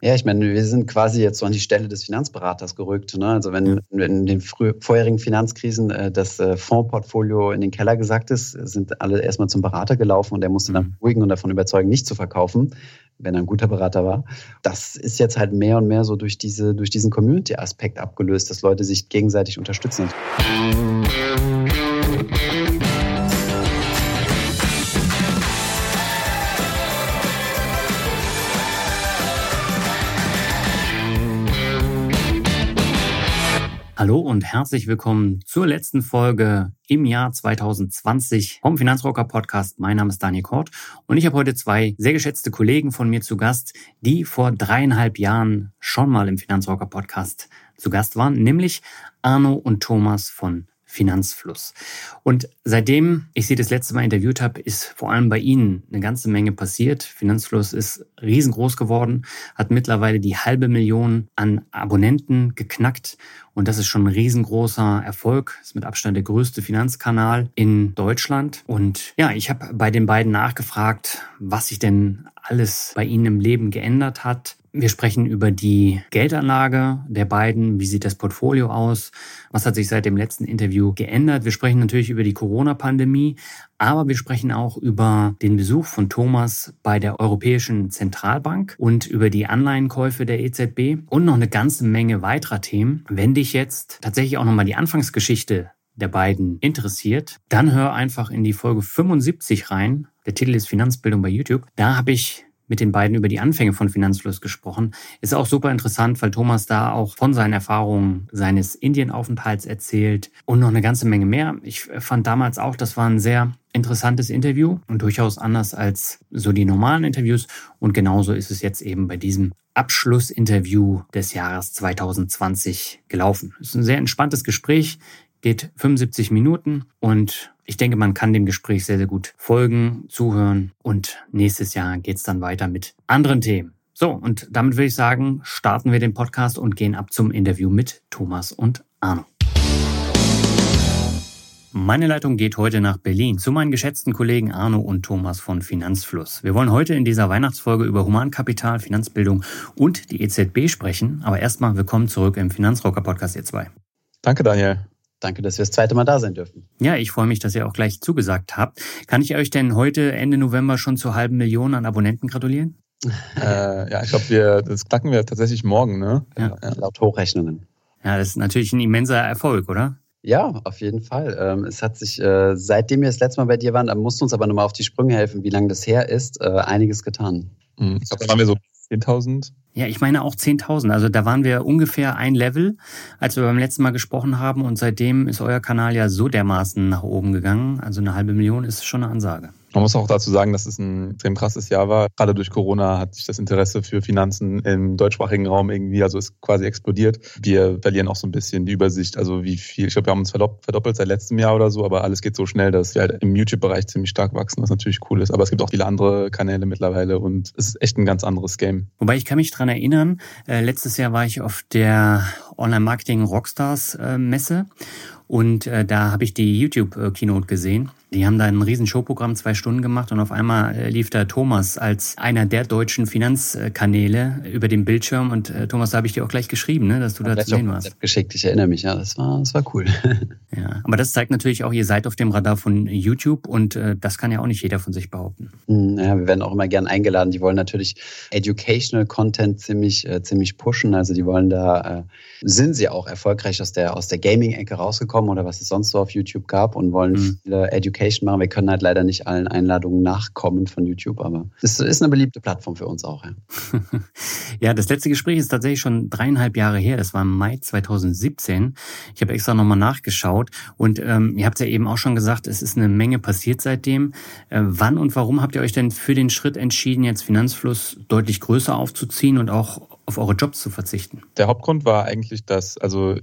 Ja, ich meine, wir sind quasi jetzt so an die Stelle des Finanzberaters gerückt. Ne? Also wenn, in den vorherigen Finanzkrisen äh, das äh, Fondsportfolio in den Keller gesagt ist, sind alle erstmal zum Berater gelaufen und der musste dann beruhigen und davon überzeugen, nicht zu verkaufen wenn er ein guter Berater war. Das ist jetzt halt mehr und mehr so durch, diese, durch diesen Community-Aspekt abgelöst, dass Leute sich gegenseitig unterstützen. Hallo und herzlich willkommen zur letzten Folge im Jahr 2020 vom Finanzrocker Podcast. Mein Name ist Daniel Kort und ich habe heute zwei sehr geschätzte Kollegen von mir zu Gast, die vor dreieinhalb Jahren schon mal im Finanzrocker Podcast zu Gast waren, nämlich Arno und Thomas von Finanzfluss. Und seitdem ich Sie das letzte Mal interviewt habe, ist vor allem bei Ihnen eine ganze Menge passiert. Finanzfluss ist riesengroß geworden, hat mittlerweile die halbe Million an Abonnenten geknackt. Und das ist schon ein riesengroßer Erfolg. Ist mit Abstand der größte Finanzkanal in Deutschland. Und ja, ich habe bei den beiden nachgefragt, was sich denn alles bei Ihnen im Leben geändert hat, wir sprechen über die Geldanlage der beiden. Wie sieht das Portfolio aus? Was hat sich seit dem letzten Interview geändert? Wir sprechen natürlich über die Corona-Pandemie, aber wir sprechen auch über den Besuch von Thomas bei der Europäischen Zentralbank und über die Anleihenkäufe der EZB und noch eine ganze Menge weiterer Themen. Wenn dich jetzt tatsächlich auch nochmal die Anfangsgeschichte der beiden interessiert, dann hör einfach in die Folge 75 rein. Der Titel ist Finanzbildung bei YouTube. Da habe ich mit den beiden über die Anfänge von Finanzfluss gesprochen. Ist auch super interessant, weil Thomas da auch von seinen Erfahrungen seines Indienaufenthalts erzählt und noch eine ganze Menge mehr. Ich fand damals auch, das war ein sehr interessantes Interview und durchaus anders als so die normalen Interviews. Und genauso ist es jetzt eben bei diesem Abschlussinterview des Jahres 2020 gelaufen. Es ist ein sehr entspanntes Gespräch, geht 75 Minuten und ich denke, man kann dem Gespräch sehr, sehr gut folgen, zuhören und nächstes Jahr geht es dann weiter mit anderen Themen. So, und damit würde ich sagen, starten wir den Podcast und gehen ab zum Interview mit Thomas und Arno. Meine Leitung geht heute nach Berlin zu meinen geschätzten Kollegen Arno und Thomas von Finanzfluss. Wir wollen heute in dieser Weihnachtsfolge über Humankapital, Finanzbildung und die EZB sprechen. Aber erstmal willkommen zurück im Finanzrocker Podcast, ihr zwei. Danke, Daniel. Danke, dass wir das zweite Mal da sein dürfen. Ja, ich freue mich, dass ihr auch gleich zugesagt habt. Kann ich euch denn heute Ende November schon zur halben Million an Abonnenten gratulieren? äh, ja, ich glaube, wir, das knacken wir tatsächlich morgen, ne? Ja. ja. Laut Hochrechnungen. Ja, das ist natürlich ein immenser Erfolg, oder? Ja, auf jeden Fall. Ähm, es hat sich, äh, seitdem wir das letzte Mal bei dir waren, da musst du uns aber nochmal auf die Sprünge helfen, wie lange das her ist, äh, einiges getan. Mhm. Ich glaube, da waren wir so 10.000. Ja, ich meine auch 10.000. Also da waren wir ungefähr ein Level, als wir beim letzten Mal gesprochen haben. Und seitdem ist euer Kanal ja so dermaßen nach oben gegangen. Also eine halbe Million ist schon eine Ansage. Man muss auch dazu sagen, dass es ein extrem krasses Jahr war. Gerade durch Corona hat sich das Interesse für Finanzen im deutschsprachigen Raum irgendwie, also ist quasi explodiert. Wir verlieren auch so ein bisschen die Übersicht, also wie viel, ich glaube, wir haben uns verdoppelt seit letztem Jahr oder so, aber alles geht so schnell, dass wir halt im YouTube-Bereich ziemlich stark wachsen, was natürlich cool ist. Aber es gibt auch viele andere Kanäle mittlerweile und es ist echt ein ganz anderes Game. Wobei ich kann mich dran erinnern, äh, letztes Jahr war ich auf der Online-Marketing Rockstars äh, und äh, da habe ich die YouTube-Keynote gesehen. Die haben da ein riesen Showprogramm, zwei Stunden gemacht und auf einmal äh, lief da Thomas als einer der deutschen Finanzkanäle über den Bildschirm und äh, Thomas, da habe ich dir auch gleich geschrieben, ne, dass du da zu sehen warst. Geschickt, ich erinnere mich, ja, das war, das war cool. ja, aber das zeigt natürlich auch, ihr seid auf dem Radar von YouTube und äh, das kann ja auch nicht jeder von sich behaupten. Hm, ja, wir werden auch immer gern eingeladen. Die wollen natürlich Educational Content ziemlich, äh, ziemlich pushen, also die wollen da, äh, sind sie auch erfolgreich aus der, aus der Gaming-Ecke rausgekommen oder was es sonst so auf YouTube gab und wollen mhm. viele Educational Education machen. Wir können halt leider nicht allen Einladungen nachkommen von YouTube, aber es ist eine beliebte Plattform für uns auch. Ja, ja das letzte Gespräch ist tatsächlich schon dreieinhalb Jahre her. Das war im Mai 2017. Ich habe extra nochmal nachgeschaut und ähm, ihr habt ja eben auch schon gesagt, es ist eine Menge passiert seitdem. Äh, wann und warum habt ihr euch denn für den Schritt entschieden, jetzt Finanzfluss deutlich größer aufzuziehen und auch auf eure Jobs zu verzichten? Der Hauptgrund war eigentlich, dass, also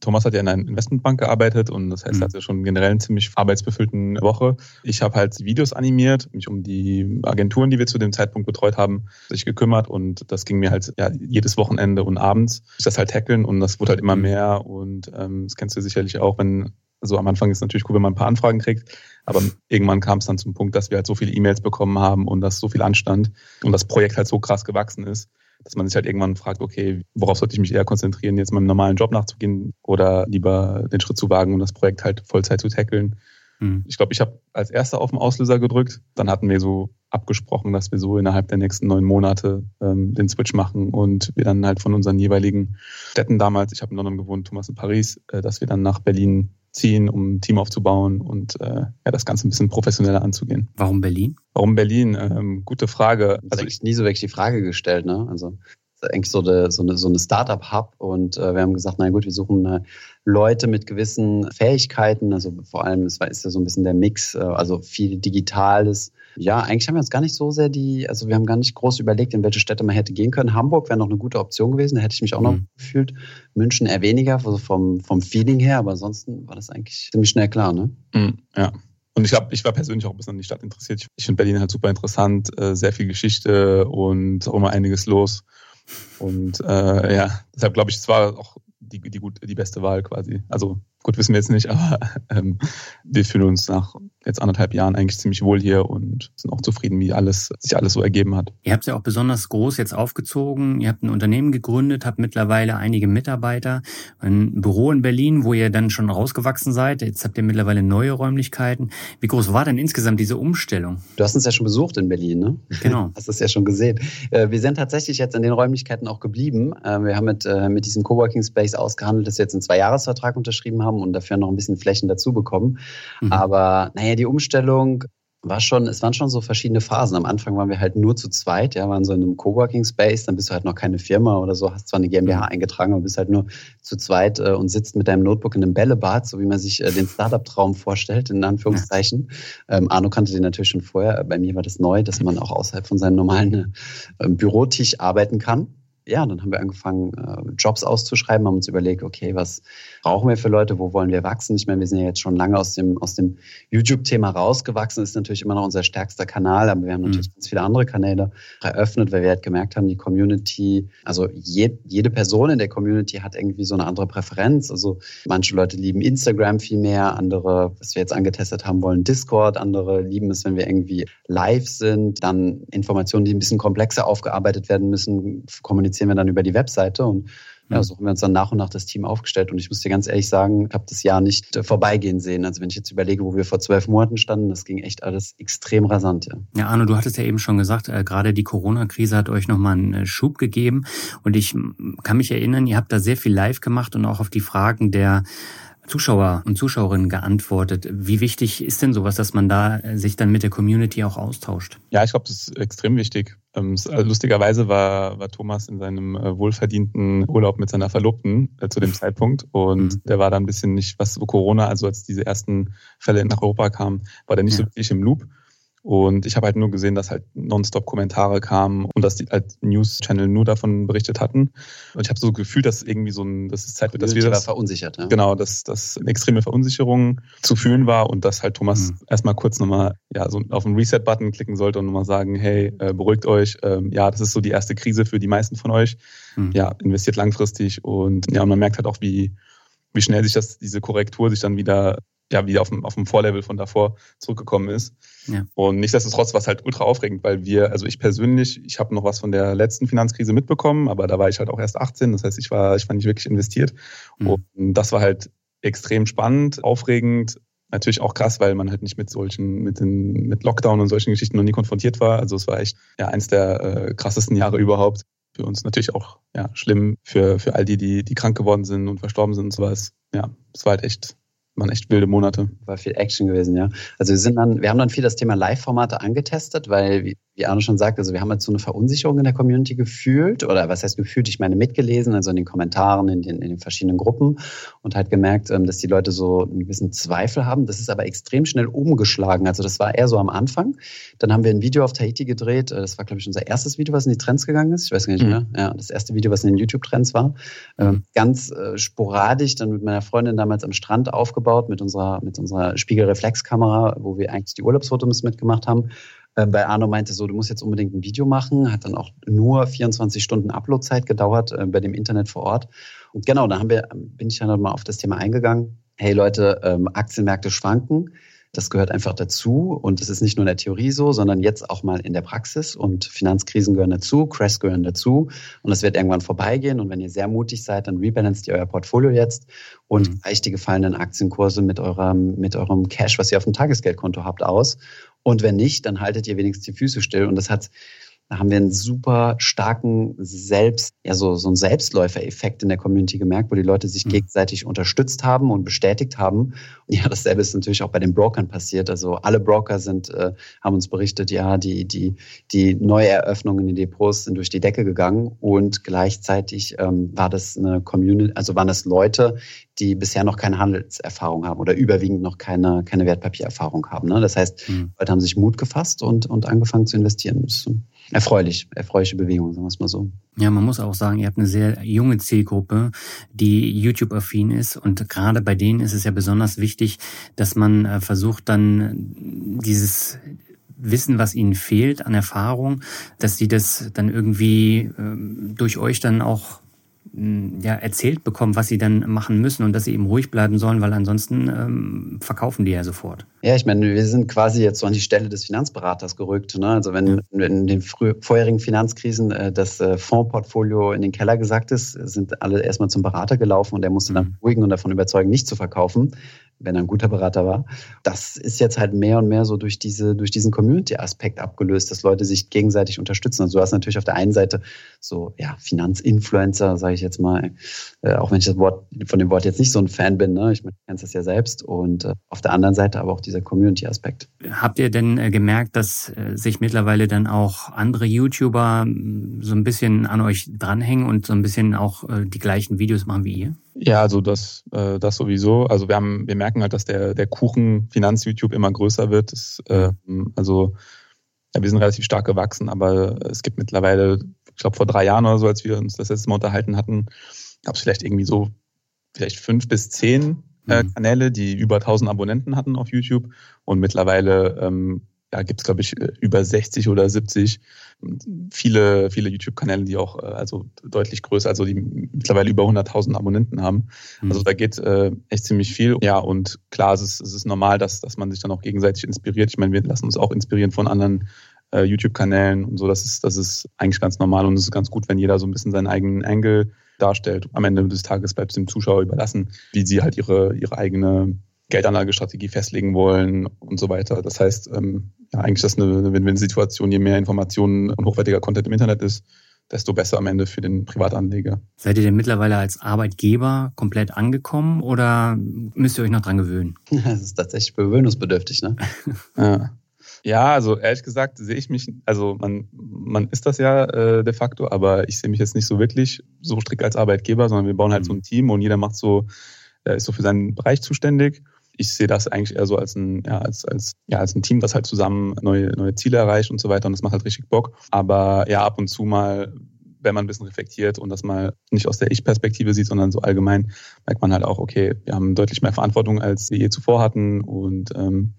Thomas hat ja in einer Investmentbank gearbeitet und das heißt, er mhm. hatte schon generell eine ziemlich arbeitsbefüllten Woche. Ich habe halt Videos animiert, mich um die Agenturen, die wir zu dem Zeitpunkt betreut haben, sich gekümmert und das ging mir halt ja, jedes Wochenende und abends das halt tackeln und das wurde halt immer mhm. mehr und ähm, das kennst du sicherlich auch, wenn also am Anfang ist es natürlich cool, wenn man ein paar Anfragen kriegt, aber irgendwann kam es dann zum Punkt, dass wir halt so viele E-Mails bekommen haben und dass so viel anstand und das Projekt halt so krass gewachsen ist, dass man sich halt irgendwann fragt, okay, worauf sollte ich mich eher konzentrieren, jetzt meinem normalen Job nachzugehen oder lieber den Schritt zu wagen und das Projekt halt Vollzeit zu tackeln. Mhm. Ich glaube, ich habe als erster auf den Auslöser gedrückt. Dann hatten wir so abgesprochen, dass wir so innerhalb der nächsten neun Monate ähm, den Switch machen und wir dann halt von unseren jeweiligen Städten damals, ich habe in London gewohnt, Thomas in Paris, äh, dass wir dann nach Berlin ziehen, um ein Team aufzubauen und äh, ja, das Ganze ein bisschen professioneller anzugehen. Warum Berlin? Warum Berlin? Ähm, gute Frage. Also ich nie so wirklich die Frage gestellt, ne? Also eigentlich so eine, so eine, so eine Startup-Hub und äh, wir haben gesagt, na gut, wir suchen äh, Leute mit gewissen Fähigkeiten, also vor allem es ist ja so ein bisschen der Mix, äh, also viel Digitales. Ja, eigentlich haben wir uns gar nicht so sehr die, also wir haben gar nicht groß überlegt, in welche Städte man hätte gehen können. Hamburg wäre noch eine gute Option gewesen, da hätte ich mich auch noch mhm. gefühlt. München eher weniger, also vom, vom Feeling her, aber ansonsten war das eigentlich ziemlich schnell klar, ne? Mhm, ja. Und ich, hab, ich war persönlich auch ein bisschen an die Stadt interessiert. Ich, ich finde Berlin halt super interessant, äh, sehr viel Geschichte und auch immer einiges los. Und äh, ja, deshalb glaube ich, es war auch die, die, gut, die beste Wahl quasi. Also gut, wissen wir jetzt nicht, aber ähm, wir fühlen uns nach jetzt anderthalb Jahren eigentlich ziemlich wohl hier und sind auch zufrieden, wie alles sich alles so ergeben hat. Ihr habt es ja auch besonders groß jetzt aufgezogen. Ihr habt ein Unternehmen gegründet, habt mittlerweile einige Mitarbeiter, ein Büro in Berlin, wo ihr dann schon rausgewachsen seid. Jetzt habt ihr mittlerweile neue Räumlichkeiten. Wie groß war denn insgesamt diese Umstellung? Du hast uns ja schon besucht in Berlin, ne? Genau. hast es ja schon gesehen. Äh, wir sind tatsächlich jetzt in den Räumlichkeiten auch geblieben. Äh, wir haben mit, äh, mit diesem Coworking Space ausgehandelt, dass wir jetzt einen Zweijahresvertrag unterschrieben haben und dafür noch ein bisschen Flächen dazu bekommen. Mhm. Aber naja, die Umstellung war schon, es waren schon so verschiedene Phasen. Am Anfang waren wir halt nur zu zweit, ja, waren so in einem Coworking Space, dann bist du halt noch keine Firma oder so, hast zwar eine GmbH mhm. eingetragen, aber bist halt nur zu zweit äh, und sitzt mit deinem Notebook in einem Bällebad, so wie man sich äh, den Startup-Traum vorstellt, in Anführungszeichen. Ähm, Arno kannte den natürlich schon vorher. Bei mir war das neu, dass man auch außerhalb von seinem normalen äh, Bürotisch arbeiten kann ja, dann haben wir angefangen, äh, Jobs auszuschreiben, haben uns überlegt, okay, was brauchen wir für Leute, wo wollen wir wachsen? Ich meine, wir sind ja jetzt schon lange aus dem, aus dem YouTube-Thema rausgewachsen, ist natürlich immer noch unser stärkster Kanal, aber wir haben natürlich mhm. ganz viele andere Kanäle eröffnet, weil wir halt gemerkt haben, die Community, also je, jede Person in der Community hat irgendwie so eine andere Präferenz. Also manche Leute lieben Instagram viel mehr, andere, was wir jetzt angetestet haben wollen, Discord, andere lieben es, wenn wir irgendwie live sind, dann Informationen, die ein bisschen komplexer aufgearbeitet werden müssen, kommunizieren kommunizieren wir dann über die Webseite und ja, mhm. so haben wir uns dann nach und nach das Team aufgestellt. Und ich muss dir ganz ehrlich sagen, ich habe das Jahr nicht äh, vorbeigehen sehen. Also wenn ich jetzt überlege, wo wir vor zwölf Monaten standen, das ging echt alles extrem rasant. Ja, ja Arno, du hattest ja eben schon gesagt, äh, gerade die Corona-Krise hat euch nochmal einen äh, Schub gegeben. Und ich kann mich erinnern, ihr habt da sehr viel live gemacht und auch auf die Fragen der Zuschauer und Zuschauerinnen geantwortet. Wie wichtig ist denn sowas, dass man da sich dann mit der Community auch austauscht? Ja, ich glaube, das ist extrem wichtig. Ähm, äh, lustigerweise war, war Thomas in seinem äh, wohlverdienten Urlaub mit seiner Verlobten äh, zu dem Zeitpunkt und mhm. der war da ein bisschen nicht, was so Corona, also als diese ersten Fälle nach Europa kamen, war der nicht ja. so wirklich im Loop. Und ich habe halt nur gesehen, dass halt nonstop Kommentare kamen und dass die halt News-Channel nur davon berichtet hatten. Und ich habe so gefühlt, dass irgendwie so ein, dass es Zeit wird, dass wir das verunsichert. Ja. Genau, dass das eine extreme Verunsicherung zu fühlen war und dass halt Thomas mhm. erstmal kurz nochmal ja so auf den Reset-Button klicken sollte und nochmal sagen, hey, äh, beruhigt euch. Ähm, ja, das ist so die erste Krise für die meisten von euch. Mhm. Ja, investiert langfristig und ja, und man merkt halt auch, wie wie schnell sich das diese Korrektur sich dann wieder ja, wieder auf dem, auf dem Vorlevel von davor zurückgekommen ist. Ja. Und nichtsdestotrotz war es halt ultra aufregend, weil wir, also ich persönlich, ich habe noch was von der letzten Finanzkrise mitbekommen, aber da war ich halt auch erst 18, das heißt, ich war, ich war nicht wirklich investiert. Mhm. Und das war halt extrem spannend, aufregend, natürlich auch krass, weil man halt nicht mit solchen, mit den, mit Lockdown und solchen Geschichten noch nie konfrontiert war. Also es war echt ja eins der äh, krassesten Jahre überhaupt. Für uns natürlich auch ja schlimm für, für all die, die, die krank geworden sind und verstorben sind und sowas. Ja, es war halt echt waren echt wilde Monate. War viel Action gewesen, ja. Also wir sind dann, wir haben dann viel das Thema Live-Formate angetestet, weil, wie, Arno schon sagt, also wir haben jetzt so eine Verunsicherung in der Community gefühlt, oder was heißt gefühlt, ich meine mitgelesen, also in den Kommentaren, in den, in den verschiedenen Gruppen und halt gemerkt, ähm, dass die Leute so einen gewissen Zweifel haben. Das ist aber extrem schnell umgeschlagen. Also das war eher so am Anfang. Dann haben wir ein Video auf Tahiti gedreht. Äh, das war, glaube ich, unser erstes Video, was in die Trends gegangen ist. Ich weiß gar nicht mehr. Mhm. Ja, das erste Video, was in den YouTube-Trends war. Ähm, ganz äh, sporadisch, dann mit meiner Freundin damals am Strand aufgebaut, mit unserer, mit unserer Spiegelreflexkamera, wo wir eigentlich die Urlaubsfotos mitgemacht haben. Ähm, bei Arno meinte so, du musst jetzt unbedingt ein Video machen. Hat dann auch nur 24 Stunden Uploadzeit gedauert äh, bei dem Internet vor Ort. Und genau, da haben wir, bin ich dann mal auf das Thema eingegangen. Hey Leute, ähm, Aktienmärkte schwanken. Das gehört einfach dazu und es ist nicht nur in der Theorie so, sondern jetzt auch mal in der Praxis und Finanzkrisen gehören dazu, Crashs gehören dazu und es wird irgendwann vorbeigehen und wenn ihr sehr mutig seid, dann rebalanced ihr euer Portfolio jetzt und mhm. gleicht die gefallenen Aktienkurse mit eurem, mit eurem Cash, was ihr auf dem Tagesgeldkonto habt, aus und wenn nicht, dann haltet ihr wenigstens die Füße still. Und das hat da haben wir einen super starken Selbst, ja, so, so einen Selbstläufer-Effekt in der Community gemerkt, wo die Leute sich mhm. gegenseitig unterstützt haben und bestätigt haben. Und ja, dasselbe ist natürlich auch bei den Brokern passiert. Also alle Broker sind, äh, haben uns berichtet, ja, die, die, die Neueröffnungen in den Depots sind durch die Decke gegangen und gleichzeitig ähm, war das eine Community, also waren das Leute, die bisher noch keine Handelserfahrung haben oder überwiegend noch keine, keine Wertpapiererfahrung haben. Ne? Das heißt, mhm. Leute haben sich Mut gefasst und, und angefangen zu investieren. Ist erfreulich, erfreuliche Bewegung, sagen wir es mal so. Ja, man muss auch sagen, ihr habt eine sehr junge Zielgruppe, die YouTube-affin ist und gerade bei denen ist es ja besonders wichtig, dass man äh, versucht dann dieses Wissen, was ihnen fehlt an Erfahrung, dass sie das dann irgendwie ähm, durch euch dann auch ja, erzählt bekommen, was sie dann machen müssen und dass sie eben ruhig bleiben sollen, weil ansonsten ähm, verkaufen die ja sofort. Ja, ich meine, wir sind quasi jetzt so an die Stelle des Finanzberaters gerückt. Ne? Also wenn, in den vorherigen Finanzkrisen äh, das äh, Fondsportfolio in den Keller gesagt ist, sind alle erstmal zum Berater gelaufen und der musste dann mhm. beruhigen und davon überzeugen, nicht zu verkaufen wenn er ein guter Berater war. Das ist jetzt halt mehr und mehr so durch diese, durch diesen Community-Aspekt abgelöst, dass Leute sich gegenseitig unterstützen. Also du hast natürlich auf der einen Seite so, ja, Finanzinfluencer, sage ich jetzt mal, äh, auch wenn ich das Wort, von dem Wort jetzt nicht so ein Fan bin, ne? ich meine, du kennst das ja selbst. Und äh, auf der anderen Seite aber auch dieser Community-Aspekt. Habt ihr denn äh, gemerkt, dass äh, sich mittlerweile dann auch andere YouTuber mm, so ein bisschen an euch dranhängen und so ein bisschen auch äh, die gleichen Videos machen wie ihr? Ja, also das, das sowieso. Also wir haben, wir merken halt, dass der, der Kuchen Finanz-YouTube immer größer wird. Das, äh, also ja, wir sind relativ stark gewachsen, aber es gibt mittlerweile, ich glaube vor drei Jahren oder so, als wir uns das letzte Mal unterhalten hatten, gab es vielleicht irgendwie so vielleicht fünf bis zehn äh, mhm. Kanäle, die über 1000 Abonnenten hatten auf YouTube. Und mittlerweile ähm, ja, gibt es, glaube ich, über 60 oder 70 viele, viele YouTube-Kanäle, die auch äh, also deutlich größer, also die mittlerweile über 100.000 Abonnenten haben. Mhm. Also da geht äh, echt ziemlich viel. Ja, und klar, es ist, es ist normal, dass, dass man sich dann auch gegenseitig inspiriert. Ich meine, wir lassen uns auch inspirieren von anderen äh, YouTube-Kanälen und so. Das ist, das ist eigentlich ganz normal und es ist ganz gut, wenn jeder so ein bisschen seinen eigenen Angle darstellt. Am Ende des Tages bleibt es dem Zuschauer überlassen, wie sie halt ihre, ihre eigene Geldanlagestrategie festlegen wollen und so weiter. Das heißt, ähm, ja, eigentlich ist das eine Win-Win-Situation. Je mehr Informationen und hochwertiger Content im Internet ist, desto besser am Ende für den Privatanleger. Seid ihr denn mittlerweile als Arbeitgeber komplett angekommen oder müsst ihr euch noch dran gewöhnen? Das ist tatsächlich gewöhnungsbedürftig, ne? ja. Ja, also ehrlich gesagt sehe ich mich, also man, man ist das ja äh, de facto, aber ich sehe mich jetzt nicht so wirklich so strikt als Arbeitgeber, sondern wir bauen halt mhm. so ein Team und jeder macht so, äh, ist so für seinen Bereich zuständig ich sehe das eigentlich eher so als ein, ja, als, als, ja, als ein Team, das halt zusammen neue, neue Ziele erreicht und so weiter. Und das macht halt richtig Bock. Aber ja, ab und zu mal, wenn man ein bisschen reflektiert und das mal nicht aus der Ich-Perspektive sieht, sondern so allgemein, merkt man halt auch, okay, wir haben deutlich mehr Verantwortung, als wir je zuvor hatten. Und ähm,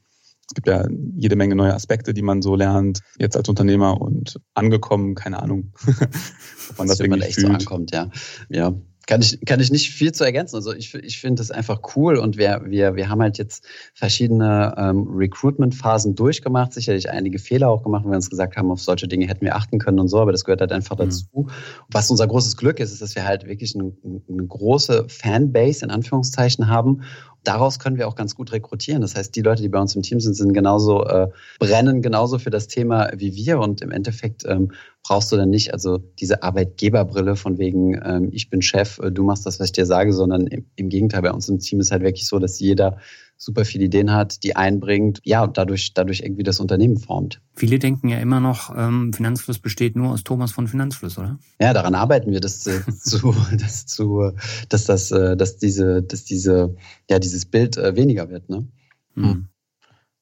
es gibt ja jede Menge neue Aspekte, die man so lernt, jetzt als Unternehmer und angekommen, keine Ahnung, ob man das, das irgendwie echt fühlt. so ankommt, ja. Ja, kann ich, kann ich nicht viel zu ergänzen. Also ich, ich finde das einfach cool und wir, wir, wir haben halt jetzt verschiedene ähm, Recruitment-Phasen durchgemacht, sicherlich einige Fehler auch gemacht, wo wir uns gesagt haben, auf solche Dinge hätten wir achten können und so, aber das gehört halt einfach mhm. dazu. Was unser großes Glück ist, ist, dass wir halt wirklich eine, eine große Fanbase in Anführungszeichen haben daraus können wir auch ganz gut rekrutieren. Das heißt, die Leute, die bei uns im Team sind, sind genauso, äh, brennen genauso für das Thema wie wir. Und im Endeffekt ähm, brauchst du dann nicht also diese Arbeitgeberbrille von wegen, ähm, ich bin Chef, äh, du machst das, was ich dir sage, sondern im, im Gegenteil, bei uns im Team ist halt wirklich so, dass jeder super viele Ideen hat, die einbringt, ja, und dadurch, dadurch irgendwie das Unternehmen formt. Viele denken ja immer noch, ähm, Finanzfluss besteht nur aus Thomas von Finanzfluss, oder? Ja, daran arbeiten wir, dass, äh, zu, dass, zu, dass, das, äh, dass, diese, dass diese, ja, dieses Bild äh, weniger wird. Ne? Hm.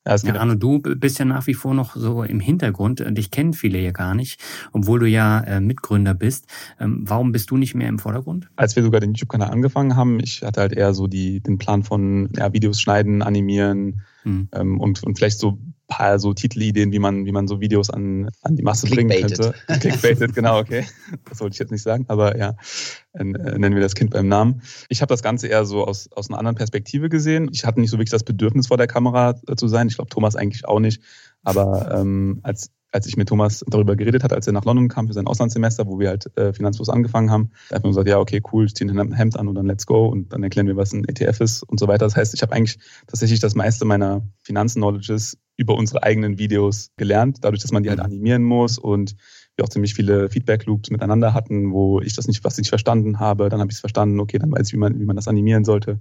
Ja, ja Arno, du bist ja nach wie vor noch so im Hintergrund. Dich kennen viele ja gar nicht, obwohl du ja äh, Mitgründer bist. Ähm, warum bist du nicht mehr im Vordergrund? Als wir sogar den YouTube-Kanal angefangen haben, ich hatte halt eher so die, den Plan von ja, Videos schneiden, animieren hm. ähm, und, und vielleicht so paar so Titelideen, wie man, wie man so Videos an, an die Masse bringen könnte. Clickbaited, genau, okay. Das wollte ich jetzt nicht sagen, aber ja, äh, nennen wir das Kind beim Namen. Ich habe das Ganze eher so aus, aus einer anderen Perspektive gesehen. Ich hatte nicht so wirklich das Bedürfnis, vor der Kamera äh, zu sein. Ich glaube, Thomas eigentlich auch nicht. Aber ähm, als als ich mit Thomas darüber geredet hatte, als er nach London kam für sein Auslandssemester, wo wir halt äh, finanzlos angefangen haben, da hat man gesagt, ja, okay, cool, ich ziehe ein Hemd an und dann let's go und dann erklären wir, was ein ETF ist und so weiter. Das heißt, ich habe eigentlich tatsächlich das meiste meiner Finanzen-Knowledges über unsere eigenen Videos gelernt, dadurch, dass man die halt mhm. animieren muss und wir auch ziemlich viele Feedback-Loops miteinander hatten, wo ich das nicht, was ich nicht verstanden habe, dann habe ich es verstanden, okay, dann weiß ich, wie man, wie man das animieren sollte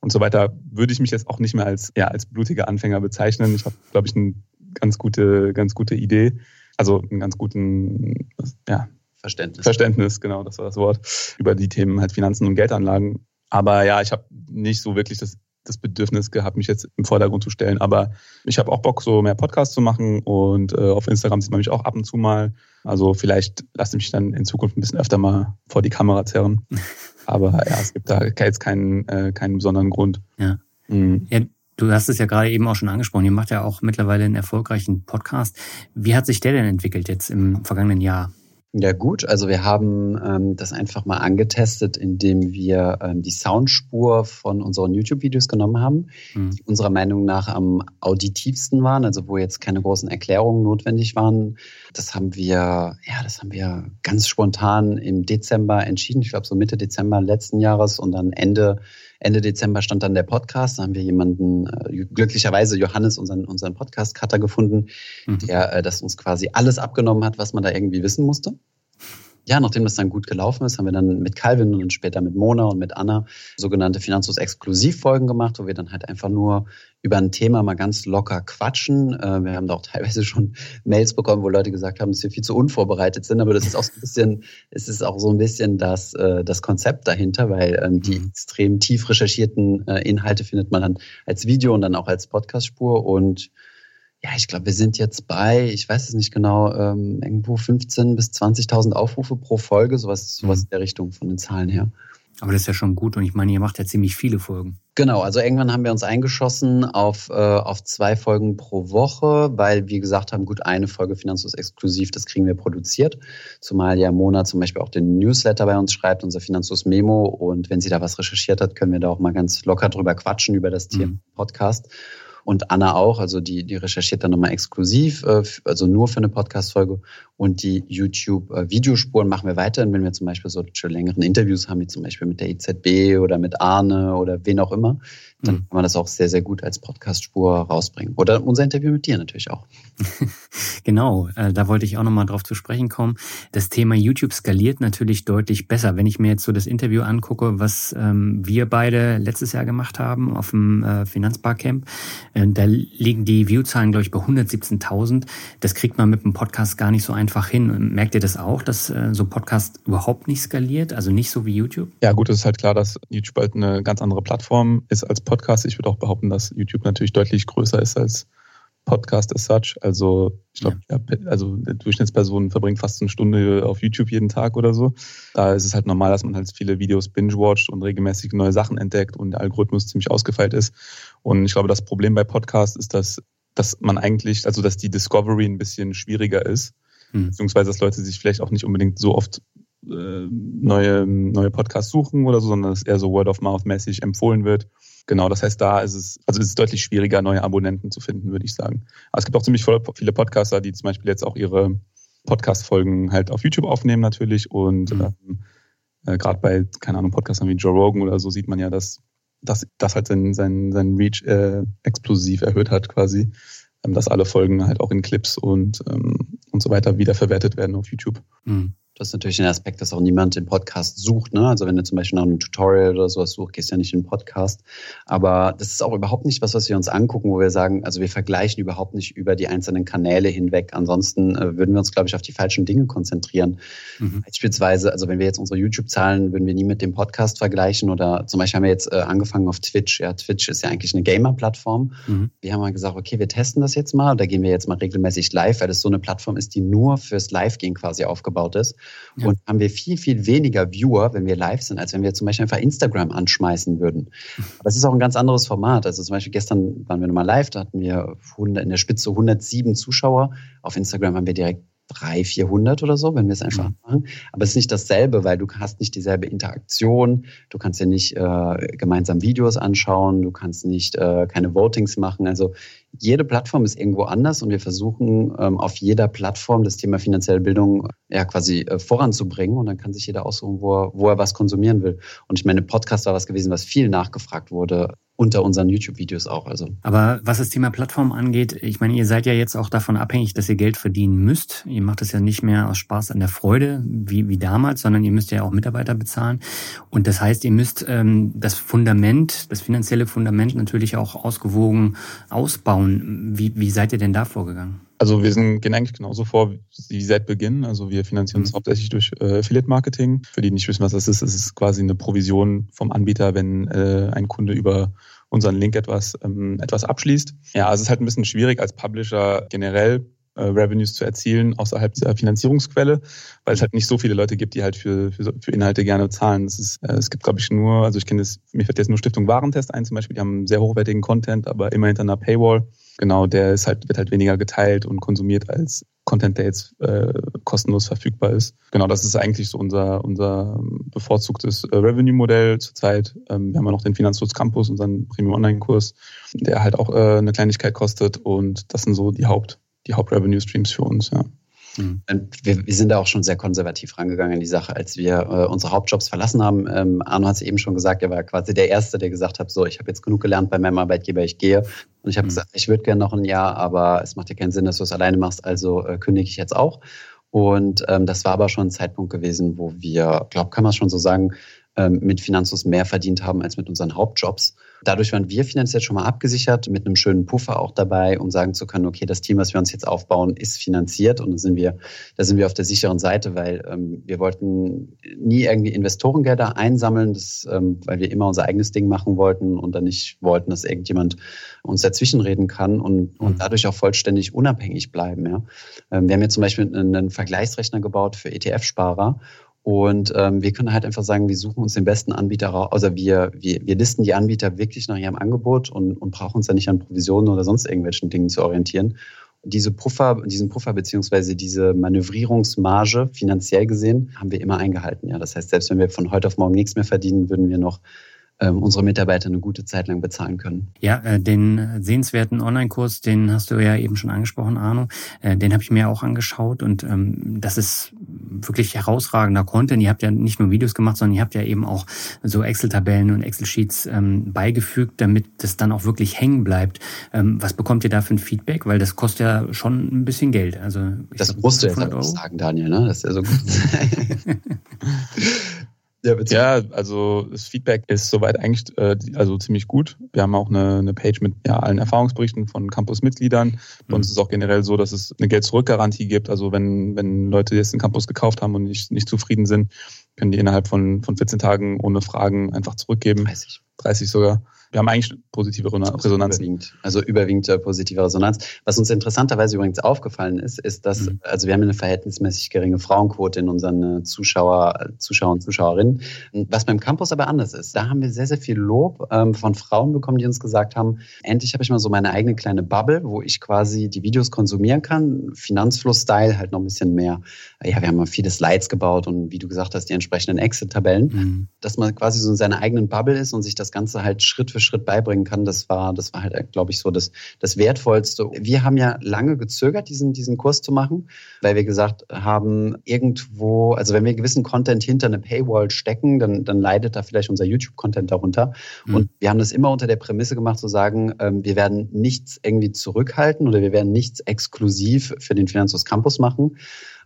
und so weiter, würde ich mich jetzt auch nicht mehr als, ja, als blutiger Anfänger bezeichnen. Ich habe, glaube ich, ein ganz gute, ganz gute Idee. Also einen ganz guten, ja, Verständnis. Verständnis, genau, das war das Wort, über die Themen halt Finanzen und Geldanlagen. Aber ja, ich habe nicht so wirklich das, das Bedürfnis gehabt, mich jetzt im Vordergrund zu stellen. Aber ich habe auch Bock, so mehr Podcasts zu machen und äh, auf Instagram sieht man mich auch ab und zu mal. Also vielleicht lasse ich mich dann in Zukunft ein bisschen öfter mal vor die Kamera zerren. Aber ja, es gibt da jetzt keinen, äh, keinen besonderen Grund. Ja. Mhm. ja. Du hast es ja gerade eben auch schon angesprochen. Ihr macht ja auch mittlerweile einen erfolgreichen Podcast. Wie hat sich der denn entwickelt jetzt im vergangenen Jahr? Ja gut, also wir haben ähm, das einfach mal angetestet, indem wir ähm, die Soundspur von unseren YouTube-Videos genommen haben, mhm. die unserer Meinung nach am auditivsten waren, also wo jetzt keine großen Erklärungen notwendig waren. Das haben wir, ja, das haben wir ganz spontan im Dezember entschieden. Ich glaube so Mitte Dezember letzten Jahres und dann Ende Ende Dezember stand dann der Podcast. Da haben wir jemanden, äh, glücklicherweise Johannes, unseren, unseren Podcast-Cutter gefunden, mhm. der äh, das uns quasi alles abgenommen hat, was man da irgendwie wissen musste ja, nachdem das dann gut gelaufen ist, haben wir dann mit Calvin und später mit Mona und mit Anna sogenannte Finanzlos-Exklusivfolgen gemacht, wo wir dann halt einfach nur über ein Thema mal ganz locker quatschen. Äh, wir haben da auch teilweise schon Mails bekommen, wo Leute gesagt haben, dass wir viel zu unvorbereitet sind, aber das ist auch so ein bisschen, es ist auch so ein bisschen das, äh, das Konzept dahinter, weil ähm, die mhm. extrem tief recherchierten äh, Inhalte findet man dann als Video und dann auch als Podcastspur und ja, ich glaube, wir sind jetzt bei, ich weiß es nicht genau, ähm, irgendwo 15.000 bis 20.000 Aufrufe pro Folge, sowas, sowas mhm. in der Richtung von den Zahlen her. Aber das ist ja schon gut und ich meine, ihr macht ja ziemlich viele Folgen. Genau, also irgendwann haben wir uns eingeschossen auf, äh, auf zwei Folgen pro Woche, weil wir gesagt haben, gut, eine Folge Finanzlos exklusiv, das kriegen wir produziert. Zumal ja Mona zum Beispiel auch den Newsletter bei uns schreibt, unser Finanzlos Memo. Und wenn sie da was recherchiert hat, können wir da auch mal ganz locker drüber quatschen über das Thema mhm. Podcast und Anna auch. Also die, die recherchiert dann nochmal exklusiv, äh, also nur für eine Podcast-Folge. Und die YouTube-Videospuren machen wir weiterhin, wenn wir zum Beispiel solche längeren Interviews haben, wie zum Beispiel mit der EZB oder mit Arne oder wen auch immer dann mhm. kann man das auch sehr, sehr gut als Podcast-Spur rausbringen. Oder unser Interview mit dir natürlich auch. genau, äh, da wollte ich auch nochmal drauf zu sprechen kommen. Das Thema YouTube skaliert natürlich deutlich besser. Wenn ich mir jetzt so das Interview angucke, was ähm, wir beide letztes Jahr gemacht haben auf dem äh, Finanzbarcamp, äh, da liegen die Viewzahlen, glaube ich, bei 117.000. Das kriegt man mit dem Podcast gar nicht so einfach hin. Merkt ihr das auch, dass äh, so Podcast überhaupt nicht skaliert? Also nicht so wie YouTube? Ja, gut, es ist halt klar, dass YouTube halt eine ganz andere Plattform ist als Podcast. Ich würde auch behaupten, dass YouTube natürlich deutlich größer ist als Podcast as such. Also ich glaube, ja. also eine Durchschnittsperson verbringt fast eine Stunde auf YouTube jeden Tag oder so. Da ist es halt normal, dass man halt viele Videos binge-watcht und regelmäßig neue Sachen entdeckt und der Algorithmus ziemlich ausgefeilt ist. Und ich glaube, das Problem bei Podcasts ist, dass, dass man eigentlich, also dass die Discovery ein bisschen schwieriger ist, hm. beziehungsweise dass Leute sich vielleicht auch nicht unbedingt so oft äh, neue, neue Podcasts suchen oder so, sondern dass eher so Word-of-Mouth-mäßig empfohlen wird. Genau, das heißt, da ist es, also es ist deutlich schwieriger, neue Abonnenten zu finden, würde ich sagen. Aber es gibt auch ziemlich viele Podcaster, die zum Beispiel jetzt auch ihre Podcast-Folgen halt auf YouTube aufnehmen natürlich. Und mhm. ähm, äh, gerade bei, keine Ahnung, Podcastern wie Joe Rogan oder so sieht man ja, dass dass das halt sein, sein, sein Reach äh, explosiv erhöht hat quasi, ähm, dass alle Folgen halt auch in Clips und, ähm, und so weiter wiederverwertet werden auf YouTube. Mhm. Das ist natürlich den Aspekt, dass auch niemand den Podcast sucht. Ne? Also wenn du zum Beispiel nach einem Tutorial oder sowas suchst, gehst du ja nicht in den Podcast. Aber das ist auch überhaupt nicht was, was wir uns angucken, wo wir sagen, also wir vergleichen überhaupt nicht über die einzelnen Kanäle hinweg. Ansonsten äh, würden wir uns, glaube ich, auf die falschen Dinge konzentrieren. Mhm. Beispielsweise, also wenn wir jetzt unsere YouTube-Zahlen, würden wir nie mit dem Podcast vergleichen oder zum Beispiel haben wir jetzt äh, angefangen auf Twitch. Ja, Twitch ist ja eigentlich eine Gamer-Plattform. Mhm. Wir haben mal gesagt, okay, wir testen das jetzt mal. Da gehen wir jetzt mal regelmäßig live, weil das so eine Plattform ist, die nur fürs Live-Gehen quasi aufgebaut ist. Ja. Und haben wir viel, viel weniger Viewer, wenn wir live sind, als wenn wir zum Beispiel einfach Instagram anschmeißen würden. Aber es ist auch ein ganz anderes Format. Also zum Beispiel gestern waren wir nochmal live, da hatten wir 100, in der Spitze 107 Zuschauer. Auf Instagram haben wir direkt 300, 400 oder so, wenn wir es einfach mhm. machen. Aber es ist nicht dasselbe, weil du hast nicht dieselbe Interaktion. Du kannst ja nicht äh, gemeinsam Videos anschauen. Du kannst nicht äh, keine Votings machen. Also jede Plattform ist irgendwo anders und wir versuchen ähm, auf jeder Plattform das Thema finanzielle Bildung ja quasi äh, voranzubringen und dann kann sich jeder aussuchen, wo er, wo er was konsumieren will. Und ich meine, Podcast war was gewesen, was viel nachgefragt wurde unter unseren YouTube-Videos auch. Also. Aber was das Thema Plattform angeht, ich meine, ihr seid ja jetzt auch davon abhängig, dass ihr Geld verdienen müsst. Ihr macht es ja nicht mehr aus Spaß an der Freude wie, wie damals, sondern ihr müsst ja auch Mitarbeiter bezahlen. Und das heißt, ihr müsst ähm, das Fundament, das finanzielle Fundament natürlich auch ausgewogen ausbauen. Wie, wie seid ihr denn da vorgegangen? Also wir sind, gehen eigentlich genauso vor wie seit Beginn. Also wir finanzieren uns mhm. hauptsächlich durch äh, Affiliate-Marketing. Für die, die nicht wissen, was das ist, es ist quasi eine Provision vom Anbieter, wenn äh, ein Kunde über unseren Link etwas, ähm, etwas abschließt. Ja, also es ist halt ein bisschen schwierig als Publisher generell äh, Revenues zu erzielen außerhalb dieser Finanzierungsquelle, weil es halt nicht so viele Leute gibt, die halt für, für, für Inhalte gerne zahlen. Es, ist, äh, es gibt, glaube ich, nur, also ich kenne das, mir fällt jetzt nur Stiftung Warentest ein zum Beispiel, die haben sehr hochwertigen Content, aber immer hinter einer Paywall genau, der ist halt, wird halt weniger geteilt und konsumiert als Content, der jetzt äh, kostenlos verfügbar ist. Genau, das ist eigentlich so unser, unser bevorzugtes äh, Revenue-Modell zurzeit. Ähm, wir haben ja noch den Finanzschutz Campus, unseren Premium-Online-Kurs, der halt auch äh, eine Kleinigkeit kostet und das sind so die Haupt, die Haupt-Revenue-Streams für uns, ja. Mhm. Wir, wir, sind da auch schon sehr konservativ rangegangen in die Sache, als wir äh, unsere Hauptjobs verlassen haben. Ähm, Arno hat es eben schon gesagt, er war quasi der Erste, der gesagt hat, so, ich habe jetzt genug gelernt bei meinem Arbeitgeber, ich gehe. Und ich habe mhm. gesagt, ich würde gerne noch ein Jahr, aber es macht ja keinen Sinn, dass du es alleine machst, also äh, kündige ich jetzt auch. Und ähm, das war aber schon ein Zeitpunkt gewesen, wo wir, glaube kann man schon so sagen, ähm, mit Finanzus mehr verdient haben als mit unseren Hauptjobs. Dadurch waren wir finanziell schon mal abgesichert, mit einem schönen Puffer auch dabei, um sagen zu können, okay, das Team, was wir uns jetzt aufbauen, ist finanziert und da sind wir, da sind wir auf der sicheren Seite, weil ähm, wir wollten nie irgendwie Investorengelder einsammeln, das, ähm, weil wir immer unser eigenes Ding machen wollten und dann nicht wollten, dass irgendjemand uns dazwischenreden kann und, und mhm. dadurch auch vollständig unabhängig bleiben. Ja. Ähm, wir haben jetzt zum Beispiel einen Vergleichsrechner gebaut für ETF-Sparer und ähm, wir können halt einfach sagen, wir suchen uns den besten Anbieter raus. Also wir, wir, wir listen die Anbieter wirklich nach ihrem Angebot und, und brauchen uns ja nicht an Provisionen oder sonst irgendwelchen Dingen zu orientieren. Und diese Puffer, diesen Puffer beziehungsweise diese Manövrierungsmarge finanziell gesehen haben wir immer eingehalten. Ja, das heißt, selbst wenn wir von heute auf morgen nichts mehr verdienen, würden wir noch unsere Mitarbeiter eine gute Zeit lang bezahlen können. Ja, äh, den sehenswerten Online-Kurs, den hast du ja eben schon angesprochen, Arno. Äh, den habe ich mir auch angeschaut und ähm, das ist wirklich herausragender Content. Ihr habt ja nicht nur Videos gemacht, sondern ihr habt ja eben auch so Excel-Tabellen und Excel-Sheets ähm, beigefügt, damit das dann auch wirklich hängen bleibt. Ähm, was bekommt ihr da für ein Feedback? Weil das kostet ja schon ein bisschen Geld. Also das glaub, musst du jetzt auch sagen, Daniel. Ne? Das ist ja so gut. Ja, ja, also das Feedback ist soweit eigentlich äh, also ziemlich gut. Wir haben auch eine, eine Page mit ja, allen Erfahrungsberichten von Campus-Mitgliedern. Bei uns mhm. ist es auch generell so, dass es eine Geld-Zurück-Garantie gibt. Also wenn, wenn Leute jetzt den Campus gekauft haben und nicht, nicht zufrieden sind, können die innerhalb von, von 14 Tagen ohne Fragen einfach zurückgeben. 30. 30 sogar wir haben eigentlich positive Resonanz. Überwiegend, also überwiegend äh, positive Resonanz. Was uns interessanterweise übrigens aufgefallen ist, ist, dass, mhm. also wir haben eine verhältnismäßig geringe Frauenquote in unseren äh, Zuschauer, Zuschauer und Zuschauerinnen. Was beim Campus aber anders ist. Da haben wir sehr, sehr viel Lob ähm, von Frauen bekommen, die uns gesagt haben, endlich habe ich mal so meine eigene kleine Bubble, wo ich quasi die Videos konsumieren kann. Finanzfluss-Style halt noch ein bisschen mehr. Ja, wir haben mal viele Slides gebaut und wie du gesagt hast, die entsprechenden Exit-Tabellen, mhm. dass man quasi so in seiner eigenen Bubble ist und sich das Ganze halt Schritt für für Schritt beibringen kann, das war, das war halt, glaube ich, so das, das Wertvollste. Wir haben ja lange gezögert, diesen, diesen Kurs zu machen, weil wir gesagt haben, irgendwo, also wenn wir gewissen Content hinter eine Paywall stecken, dann, dann leidet da vielleicht unser YouTube-Content darunter. Mhm. Und wir haben das immer unter der Prämisse gemacht, zu sagen, ähm, wir werden nichts irgendwie zurückhalten oder wir werden nichts exklusiv für den Finanzos Campus machen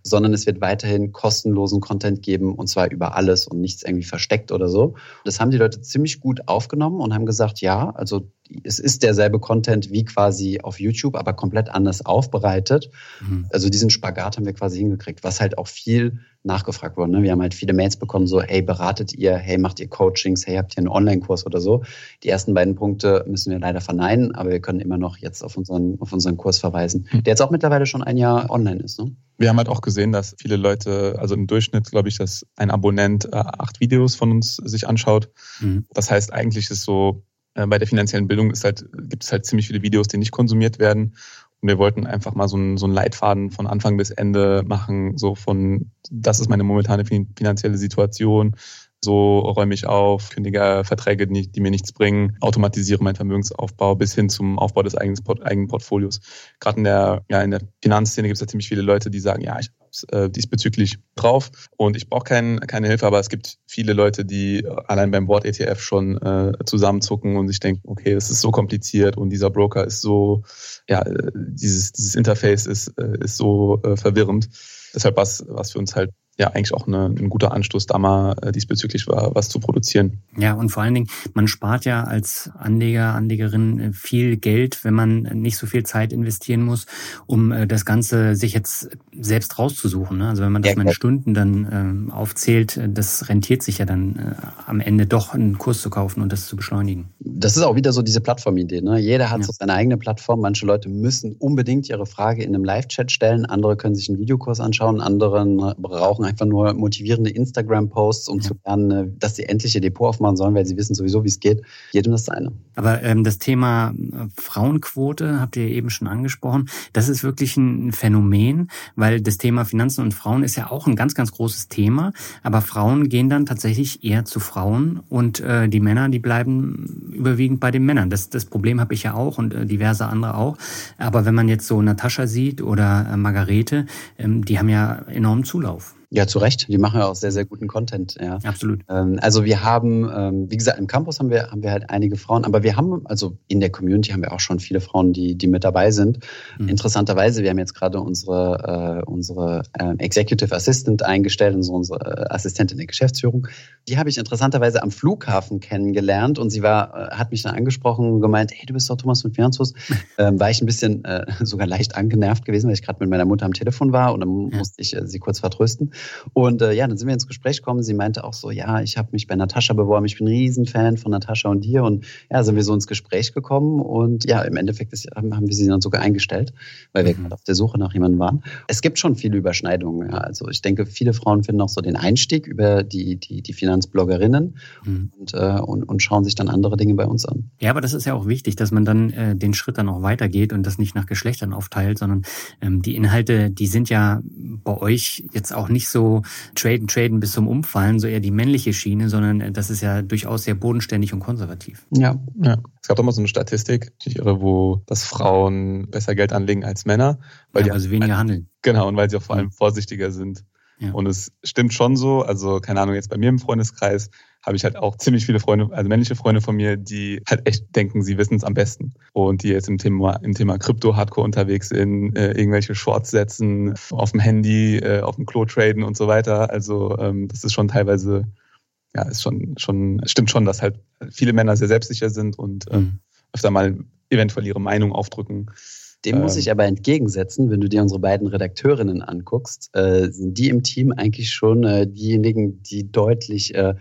sondern es wird weiterhin kostenlosen Content geben und zwar über alles und nichts irgendwie versteckt oder so. Das haben die Leute ziemlich gut aufgenommen und haben gesagt, ja, also es ist derselbe Content wie quasi auf YouTube, aber komplett anders aufbereitet. Mhm. Also diesen Spagat haben wir quasi hingekriegt, was halt auch viel nachgefragt wurde. Ne? Wir haben halt viele Mails bekommen, so, hey, beratet ihr, hey, macht ihr Coachings, hey, habt ihr einen Online-Kurs oder so. Die ersten beiden Punkte müssen wir leider verneinen, aber wir können immer noch jetzt auf unseren, auf unseren Kurs verweisen, mhm. der jetzt auch mittlerweile schon ein Jahr online ist. Ne? Wir haben halt auch gesehen, dass viele Leute, also im Durchschnitt glaube ich, dass ein Abonnent äh, acht Videos von uns sich anschaut. Mhm. Das heißt, eigentlich ist so, bei der finanziellen Bildung ist halt, gibt es halt ziemlich viele Videos, die nicht konsumiert werden. Und wir wollten einfach mal so einen, so einen Leitfaden von Anfang bis Ende machen, so von, das ist meine momentane finanzielle Situation, so räume ich auf, kündige Verträge, die, die, mir nichts bringen, automatisiere meinen Vermögensaufbau bis hin zum Aufbau des eigenen, eigenen Portfolios. Gerade in der, ja, in der Finanzszene gibt es ja ziemlich viele Leute, die sagen, ja, ich habe äh, diesbezüglich drauf und ich brauche kein, keine Hilfe, aber es gibt viele Leute, die allein beim Wort ETF schon äh, zusammenzucken und sich denken, okay, das ist so kompliziert und dieser Broker ist so, ja, äh, dieses, dieses Interface ist, äh, ist so äh, verwirrend. Deshalb was, was für uns halt ja eigentlich auch eine, ein guter Anstoß, da mal äh, diesbezüglich was zu produzieren. Ja, und vor allen Dingen, man spart ja als Anleger, Anlegerin äh, viel Geld, wenn man nicht so viel Zeit investieren muss, um äh, das Ganze sich jetzt selbst rauszusuchen. Ne? Also wenn man das ja, mal in Stunden dann aufzählt, das rentiert sich ja dann am Ende doch einen Kurs zu kaufen und das zu beschleunigen. Das ist auch wieder so diese Plattformidee. Ne? Jeder hat ja. so seine eigene Plattform. Manche Leute müssen unbedingt ihre Frage in einem Live-Chat stellen, andere können sich einen Videokurs anschauen, anderen brauchen brauchen einfach nur motivierende Instagram-Posts, um ja. zu lernen, äh, dass sie endlich ihr Depot aufmachen sollen, weil sie wissen sowieso, wie es geht. Jedem das seine. Aber ähm, das Thema äh, Frauenquote habt ihr eben schon angesprochen. Das ist wirklich ein Phänomen, weil das Thema Finanzen und Frauen ist ja auch ein ganz, ganz großes Thema. Aber Frauen gehen dann tatsächlich eher zu Frauen und äh, die Männer, die bleiben überwiegend bei den Männern. Das, das Problem habe ich ja auch und äh, diverse andere auch. Aber wenn man jetzt so Natascha sieht oder äh, Margarete, ähm, die haben ja enormen Zulauf. Ja, zu Recht. Die machen ja auch sehr, sehr guten Content. Ja. Absolut. Ähm, also wir haben, ähm, wie gesagt, im Campus haben wir, haben wir halt einige Frauen, aber wir haben, also in der Community haben wir auch schon viele Frauen, die, die mit dabei sind. Mhm. Interessanterweise, wir haben jetzt gerade unsere, äh, unsere äh, Executive Assistant eingestellt, unsere, unsere äh, Assistentin der Geschäftsführung. Die habe ich interessanterweise am Flughafen kennengelernt und sie war, äh, hat mich dann angesprochen und gemeint, hey, du bist doch Thomas von Finanzhus. ähm, war ich ein bisschen äh, sogar leicht angenervt gewesen, weil ich gerade mit meiner Mutter am Telefon war und dann musste ich äh, sie kurz vertrösten. Und äh, ja, dann sind wir ins Gespräch gekommen. Sie meinte auch so, ja, ich habe mich bei Natascha beworben. Ich bin ein Riesenfan von Natascha und dir. Und ja, sind wir so ins Gespräch gekommen. Und ja, im Endeffekt ist, haben wir sie dann sogar eingestellt, weil wir mhm. gerade auf der Suche nach jemandem waren. Es gibt schon viele Überschneidungen. Ja. Also ich denke, viele Frauen finden auch so den Einstieg über die, die, die Finanzbloggerinnen mhm. und, äh, und, und schauen sich dann andere Dinge bei uns an. Ja, aber das ist ja auch wichtig, dass man dann äh, den Schritt dann auch weitergeht und das nicht nach Geschlechtern aufteilt, sondern ähm, die Inhalte, die sind ja bei euch jetzt auch nicht so traden, traden bis zum Umfallen, so eher die männliche Schiene, sondern äh, das ist ja durchaus sehr bodenständig und konservativ. Ja, ja. Es gab doch mal so eine Statistik, die irre, wo dass Frauen besser Geld anlegen als Männer, weil ja, die also weniger handeln. Genau, und weil sie auch vor allem vorsichtiger sind. Ja. Und es stimmt schon so, also keine Ahnung, jetzt bei mir im Freundeskreis habe ich halt auch ziemlich viele Freunde, also männliche Freunde von mir, die halt echt denken, sie wissen es am besten. Und die jetzt im Thema, im Thema Krypto hardcore unterwegs sind, äh, irgendwelche Shorts setzen, auf dem Handy, äh, auf dem Klo traden und so weiter. Also ähm, das ist schon teilweise, ja, ist schon, schon, stimmt schon, dass halt viele Männer sehr selbstsicher sind und äh, mhm. öfter mal eventuell ihre Meinung aufdrücken. Dem muss ähm. ich aber entgegensetzen, wenn du dir unsere beiden Redakteurinnen anguckst, äh, sind die im Team eigentlich schon äh, diejenigen, die deutlich äh,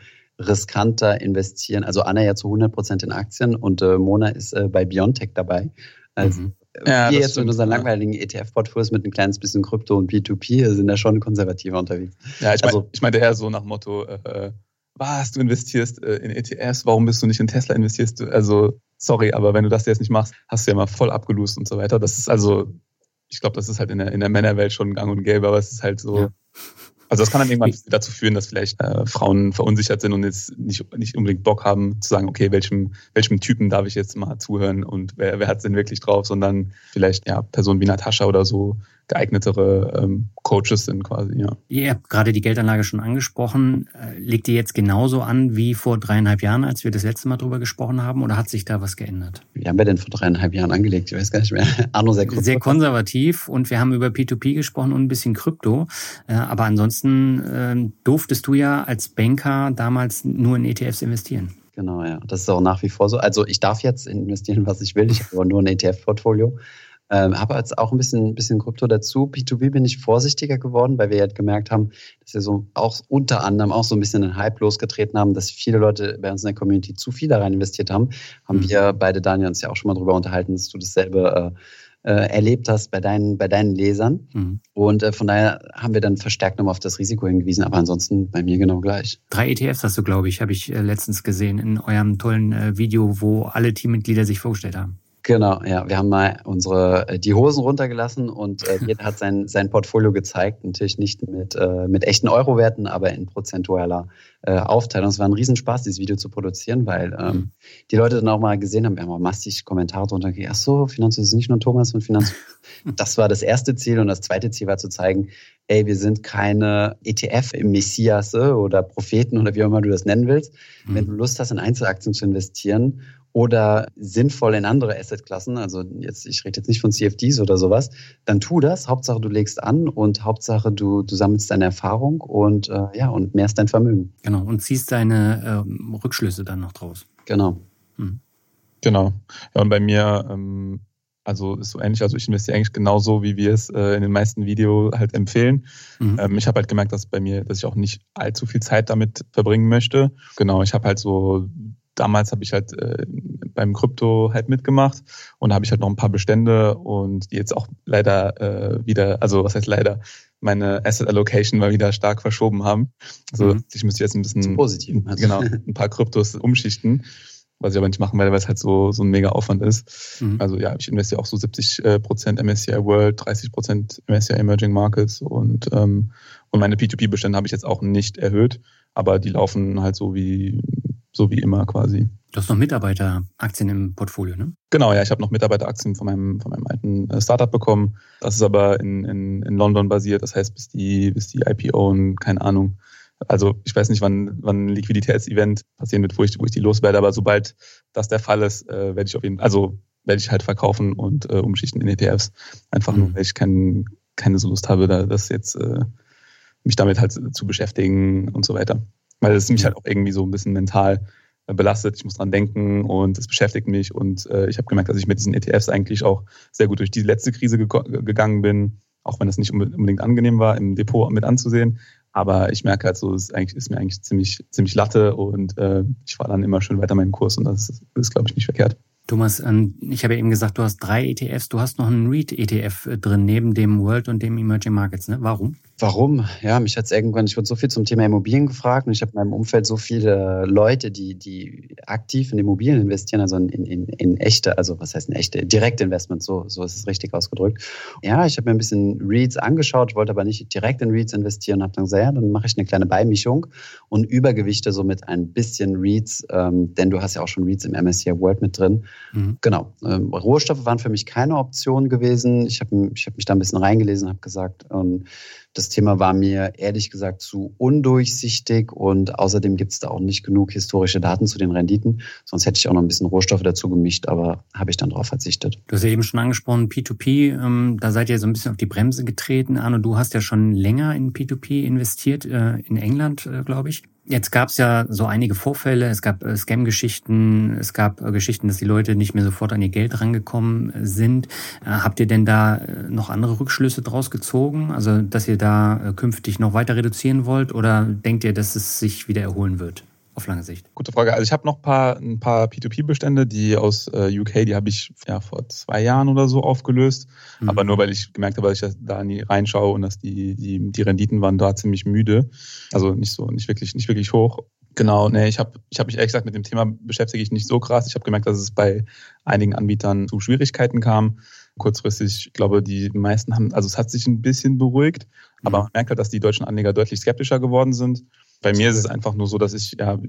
riskanter investieren. Also Anna ja zu 100 Prozent in Aktien und äh, Mona ist äh, bei Biontech dabei. Also mhm. Ja, wir jetzt stimmt, mit unseren langweiligen ETF-Portfolios mit ein kleines bisschen Krypto und P2P sind da schon konservativer unterwegs. Ja, ich, also, mein, ich meinte eher so nach Motto, äh, was, du investierst äh, in ETFs, warum bist du nicht in Tesla investierst? Du, also, sorry, aber wenn du das jetzt nicht machst, hast du ja mal voll abgelost und so weiter. Das ist also, ich glaube, das ist halt in der, in der Männerwelt schon gang und gäbe, aber es ist halt so, ja Also das kann dann irgendwann dazu führen, dass vielleicht äh, Frauen verunsichert sind und jetzt nicht, nicht unbedingt Bock haben zu sagen, okay, welchem, welchem Typen darf ich jetzt mal zuhören und wer, wer hat es denn wirklich drauf, sondern vielleicht ja Personen wie Natascha oder so geeignetere ähm, Coaches sind quasi, ja. Ihr habt gerade die Geldanlage schon angesprochen. Äh, legt ihr jetzt genauso an wie vor dreieinhalb Jahren, als wir das letzte Mal drüber gesprochen haben, oder hat sich da was geändert? Wie haben wir denn vor dreieinhalb Jahren angelegt? Ich weiß gar nicht mehr. Arno sehr, sehr konservativ und wir haben über P2P gesprochen und ein bisschen Krypto. Äh, aber ansonsten äh, durftest du ja als Banker damals nur in ETFs investieren. Genau, ja. Das ist auch nach wie vor so. Also ich darf jetzt investieren, was ich will. Ich habe aber nur ein ETF-Portfolio. Ähm, habe jetzt auch ein bisschen, bisschen Krypto dazu. P2B bin ich vorsichtiger geworden, weil wir halt gemerkt haben, dass wir so auch unter anderem auch so ein bisschen den Hype losgetreten haben, dass viele Leute bei uns in der Community zu viel da rein investiert haben. Haben mhm. wir beide, Daniel, uns ja auch schon mal drüber unterhalten, dass du dasselbe äh, äh, erlebt hast bei deinen, bei deinen Lesern. Mhm. Und äh, von daher haben wir dann verstärkt nochmal auf das Risiko hingewiesen, aber ansonsten bei mir genau gleich. Drei ETFs hast du, glaube ich, habe ich äh, letztens gesehen in eurem tollen äh, Video, wo alle Teammitglieder sich vorgestellt haben. Genau, ja. Wir haben mal unsere äh, die Hosen runtergelassen und äh, jeder hat sein, sein Portfolio gezeigt. Natürlich nicht mit, äh, mit echten Euro-Werten, aber in prozentualer äh, Aufteilung. Es war ein Riesenspaß, dieses Video zu produzieren, weil ähm, mhm. die Leute dann auch mal gesehen haben, wir haben auch massig Kommentare drunter gegeben, ach so, Finanz ist nicht nur Thomas und Finanz. das war das erste Ziel und das zweite Ziel war zu zeigen, ey, wir sind keine ETF-Messias oder Propheten oder wie auch immer du das nennen willst. Mhm. Wenn du Lust hast, in Einzelaktien zu investieren oder sinnvoll in andere Assetklassen, also jetzt, ich rede jetzt nicht von CFDs oder sowas, dann tu das. Hauptsache du legst an und Hauptsache du, du sammelst deine Erfahrung und äh, ja, und mehrst dein Vermögen. Genau, und ziehst deine äh, Rückschlüsse dann noch draus. Genau. Hm. Genau. Ja, und bei mir, ähm, also ist so ähnlich, also ich investiere eigentlich genauso, wie wir es äh, in den meisten Videos halt empfehlen. Mhm. Ähm, ich habe halt gemerkt, dass bei mir, dass ich auch nicht allzu viel Zeit damit verbringen möchte. Genau, ich habe halt so damals habe ich halt äh, beim Krypto halt mitgemacht und da habe ich halt noch ein paar Bestände und die jetzt auch leider äh, wieder, also was heißt leider, meine Asset Allocation mal wieder stark verschoben haben. Also mhm. ich müsste jetzt ein bisschen positiv. genau ein paar Kryptos umschichten, was ich aber nicht machen werde, weil es halt so so ein mega Aufwand ist. Mhm. Also ja, ich investiere auch so 70 äh, Prozent MSCI World, 30 Prozent MSCI Emerging Markets und ähm, und meine P2P Bestände habe ich jetzt auch nicht erhöht, aber die laufen halt so wie so wie immer quasi. Du hast noch Mitarbeiteraktien im Portfolio, ne? Genau, ja, ich habe noch Mitarbeiteraktien von meinem, von meinem alten äh, Startup bekommen. Das ist aber in, in, in London basiert, das heißt, bis die, bis die IPO und keine Ahnung. Also ich weiß nicht, wann, wann ein Liquiditätsevent passieren wird, wo ich, wo ich die loswerde, aber sobald das der Fall ist, äh, werde ich auf jeden Fall, also werde ich halt verkaufen und äh, umschichten in ETFs. Einfach mhm. nur, weil ich kein, keine so Lust habe, da, das jetzt äh, mich damit halt zu beschäftigen und so weiter weil es mich halt auch irgendwie so ein bisschen mental äh, belastet. Ich muss dran denken und es beschäftigt mich. Und äh, ich habe gemerkt, dass ich mit diesen ETFs eigentlich auch sehr gut durch die letzte Krise ge gegangen bin, auch wenn es nicht unbedingt angenehm war, im Depot mit anzusehen. Aber ich merke halt so, es ist, eigentlich, ist mir eigentlich ziemlich, ziemlich Latte und äh, ich fahre dann immer schön weiter meinen Kurs und das ist, ist glaube ich, nicht verkehrt. Thomas, ähm, ich habe ja eben gesagt, du hast drei ETFs, du hast noch einen REIT-ETF äh, drin, neben dem World und dem Emerging Markets. Ne? Warum? Warum? Ja, mich hat es irgendwann, ich wurde so viel zum Thema Immobilien gefragt und ich habe in meinem Umfeld so viele Leute, die, die aktiv in Immobilien investieren, also in, in, in echte, also was heißt in echte, Direktinvestments, so, so ist es richtig ausgedrückt. Ja, ich habe mir ein bisschen REITs angeschaut, wollte aber nicht direkt in REITs investieren und habe dann gesagt, ja, dann mache ich eine kleine Beimischung und übergewichte somit ein bisschen REITs, ähm, denn du hast ja auch schon REITs im MSCI World mit drin. Mhm. Genau. Ähm, Rohstoffe waren für mich keine Option gewesen. Ich habe ich hab mich da ein bisschen reingelesen, habe gesagt, ähm, das Thema war mir ehrlich gesagt zu undurchsichtig und außerdem gibt es da auch nicht genug historische Daten zu den Renditen. Sonst hätte ich auch noch ein bisschen Rohstoffe dazu gemischt, aber habe ich dann darauf verzichtet. Du hast ja eben schon angesprochen, P2P, ähm, da seid ihr so ein bisschen auf die Bremse getreten. Arno, du hast ja schon länger in P2P investiert, äh, in England, äh, glaube ich. Jetzt gab es ja so einige Vorfälle, es gab äh, Scam-Geschichten, es gab äh, Geschichten, dass die Leute nicht mehr sofort an ihr Geld rangekommen äh, sind. Äh, habt ihr denn da äh, noch andere Rückschlüsse draus gezogen? Also, dass ihr da äh, künftig noch weiter reduzieren wollt oder denkt ihr, dass es sich wieder erholen wird? Auf lange Sicht? Gute Frage. Also ich habe noch ein paar, ein paar P2P-Bestände, die aus äh, UK, die habe ich ja vor zwei Jahren oder so aufgelöst. Mhm. Aber nur weil ich gemerkt habe, dass ich da nie reinschaue und dass die, die, die Renditen waren da ziemlich müde. Also nicht so, nicht wirklich, nicht wirklich hoch. Genau, nee, ich habe ich hab mich ehrlich gesagt mit dem Thema beschäftige ich nicht so krass. Ich habe gemerkt, dass es bei einigen Anbietern zu Schwierigkeiten kam. kurzfristig. Ich glaube, die meisten haben, also es hat sich ein bisschen beruhigt, aber mhm. man merkt halt, dass die deutschen Anleger deutlich skeptischer geworden sind. Bei mir ist es einfach nur so, dass ich, ja,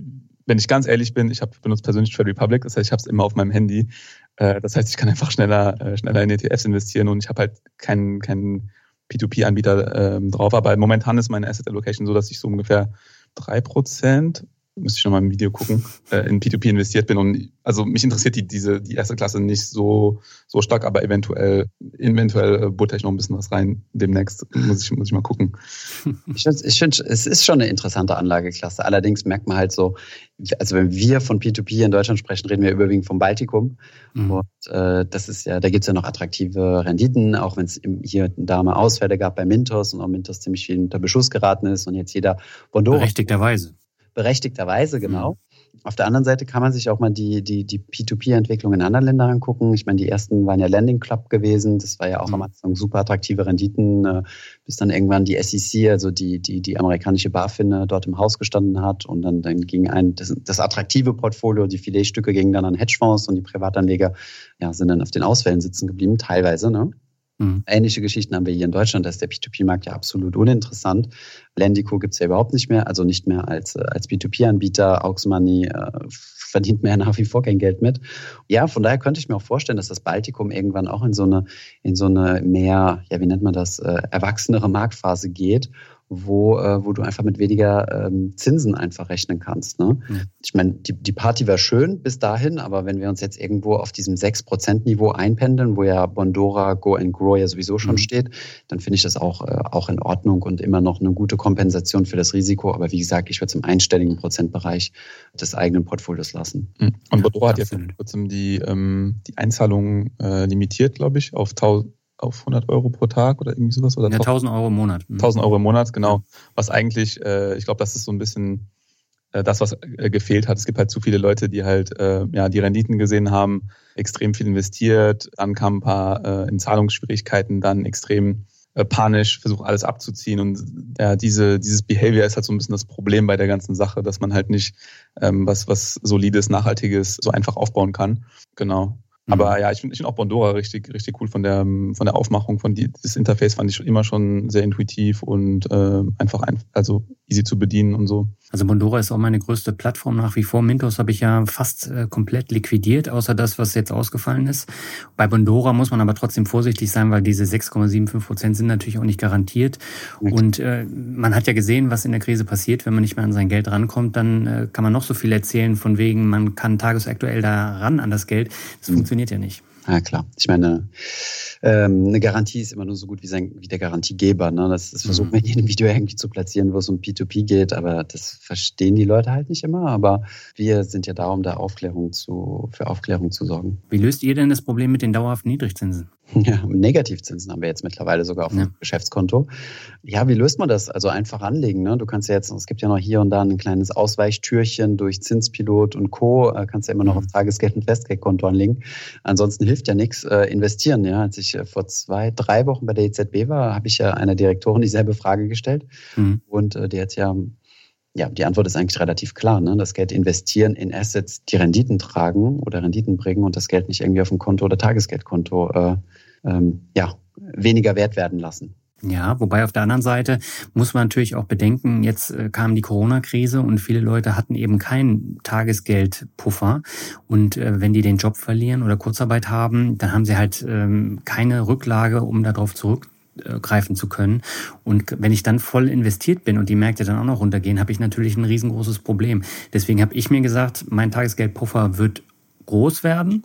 wenn ich ganz ehrlich bin, ich habe benutzt persönlich Trade Republic, das heißt, ich habe es immer auf meinem Handy. Äh, das heißt, ich kann einfach schneller, äh, schneller in ETFs investieren und ich habe halt keinen, keinen P2P-Anbieter ähm, drauf. Aber momentan ist meine Asset Allocation so, dass ich so ungefähr 3% müsste ich nochmal ein Video gucken, äh, in P2P investiert bin. Und also mich interessiert die, diese, die erste Klasse nicht so, so stark, aber eventuell, eventuell äh, butter ich noch ein bisschen was rein demnächst. Muss ich, muss ich mal gucken. Ich finde, ich find, es ist schon eine interessante Anlageklasse. Allerdings merkt man halt so, also wenn wir von P2P in Deutschland sprechen, reden wir überwiegend vom Baltikum. Mhm. Und äh, das ist ja, da gibt's ja noch attraktive Renditen, auch wenn es hier und da Ausfälle gab bei Mintos und auch Mintos ziemlich viel unter Beschuss geraten ist und jetzt jeder Bondo. Berechtigterweise berechtigterweise, genau. Mhm. Auf der anderen Seite kann man sich auch mal die, die, die P2P-Entwicklung in anderen Ländern angucken. Ich meine, die ersten waren ja Landing Club gewesen. Das war ja auch mhm. am Anfang super attraktive Renditen, äh, bis dann irgendwann die SEC, also die, die, die amerikanische BaFin, äh, dort im Haus gestanden hat. Und dann, dann ging ein, das, das attraktive Portfolio, die Filetstücke gingen dann an Hedgefonds und die Privatanleger ja, sind dann auf den Ausfällen sitzen geblieben, teilweise. Ne? Mhm. Ähnliche Geschichten haben wir hier in Deutschland. Da ist der P2P-Markt ja absolut uninteressant. Lendico gibt es ja überhaupt nicht mehr, also nicht mehr als, äh, als P2P-Anbieter. Auxmoney äh, verdient mehr nach wie vor kein Geld mit. Ja, von daher könnte ich mir auch vorstellen, dass das Baltikum irgendwann auch in so eine, in so eine mehr, ja, wie nennt man das, äh, erwachsenere Marktphase geht wo, äh, wo du einfach mit weniger ähm, Zinsen einfach rechnen kannst. Ne? Mhm. Ich meine, die, die Party war schön bis dahin, aber wenn wir uns jetzt irgendwo auf diesem 6%-Niveau einpendeln, wo ja Bondora Go and Grow ja sowieso schon mhm. steht, dann finde ich das auch, äh, auch in Ordnung und immer noch eine gute Kompensation für das Risiko. Aber wie gesagt, ich würde es im einstelligen Prozentbereich des eigenen Portfolios lassen. Mhm. Und Bondora ja, hat ja vor kurzem die, ähm, die Einzahlungen äh, limitiert, glaube ich, auf 1000 auf 100 Euro pro Tag oder irgendwie sowas? Oder ja, 1000 Euro im Monat. 1000 mhm. Euro im Monat, genau. Was eigentlich, äh, ich glaube, das ist so ein bisschen äh, das, was äh, gefehlt hat. Es gibt halt zu viele Leute, die halt äh, ja die Renditen gesehen haben, extrem viel investiert, dann kamen ein paar äh, in Zahlungsschwierigkeiten, dann extrem äh, panisch, versuchen alles abzuziehen und ja, diese, dieses Behavior ist halt so ein bisschen das Problem bei der ganzen Sache, dass man halt nicht ähm, was, was solides, nachhaltiges so einfach aufbauen kann. Genau. Aber mhm. ja, ich finde ich find auch Bondora richtig, richtig cool von der, von der Aufmachung, von die, das Interface fand ich schon immer schon sehr intuitiv und äh, einfach ein, also easy zu bedienen und so. Also Bondora ist auch meine größte Plattform nach wie vor. Mintos habe ich ja fast äh, komplett liquidiert, außer das, was jetzt ausgefallen ist. Bei Bondora muss man aber trotzdem vorsichtig sein, weil diese 6,75 Prozent sind natürlich auch nicht garantiert. Okay. Und äh, man hat ja gesehen, was in der Krise passiert, wenn man nicht mehr an sein Geld rankommt, dann äh, kann man noch so viel erzählen von wegen, man kann tagesaktuell da ran an das Geld. Das mhm. funktioniert ja nicht. Ja, klar. Ich meine, ähm, eine Garantie ist immer nur so gut wie, sein, wie der Garantiegeber. Ne? Das, das versucht mhm. man in jedem Video irgendwie zu platzieren, wo es um P2P geht, aber das verstehen die Leute halt nicht immer. Aber wir sind ja da, um da Aufklärung zu, für Aufklärung zu sorgen. Wie löst ihr denn das Problem mit den dauerhaften Niedrigzinsen? Ja, Negativzinsen haben wir jetzt mittlerweile sogar auf dem ja. Geschäftskonto. Ja, wie löst man das? Also einfach anlegen. Ne? Du kannst ja jetzt, es gibt ja noch hier und da ein kleines Ausweichtürchen durch Zinspilot und Co. Äh, kannst ja immer noch mhm. auf Tagesgeld und Festgeldkonto anlegen. Ansonsten hilft ja nichts. Äh, investieren. Ja, als ich äh, vor zwei, drei Wochen bei der EZB war, habe ich ja einer Direktorin dieselbe Frage gestellt mhm. und äh, die hat ja ja, die Antwort ist eigentlich relativ klar. Ne? Das Geld investieren in Assets, die Renditen tragen oder Renditen bringen und das Geld nicht irgendwie auf dem Konto oder Tagesgeldkonto äh, ähm, ja, weniger wert werden lassen. Ja, wobei auf der anderen Seite muss man natürlich auch bedenken, jetzt äh, kam die Corona-Krise und viele Leute hatten eben keinen Tagesgeldpuffer. Und äh, wenn die den Job verlieren oder Kurzarbeit haben, dann haben sie halt ähm, keine Rücklage, um darauf zurückgreifen zu können. Und wenn ich dann voll investiert bin und die Märkte dann auch noch runtergehen, habe ich natürlich ein riesengroßes Problem. Deswegen habe ich mir gesagt, mein Tagesgeldpuffer wird groß werden.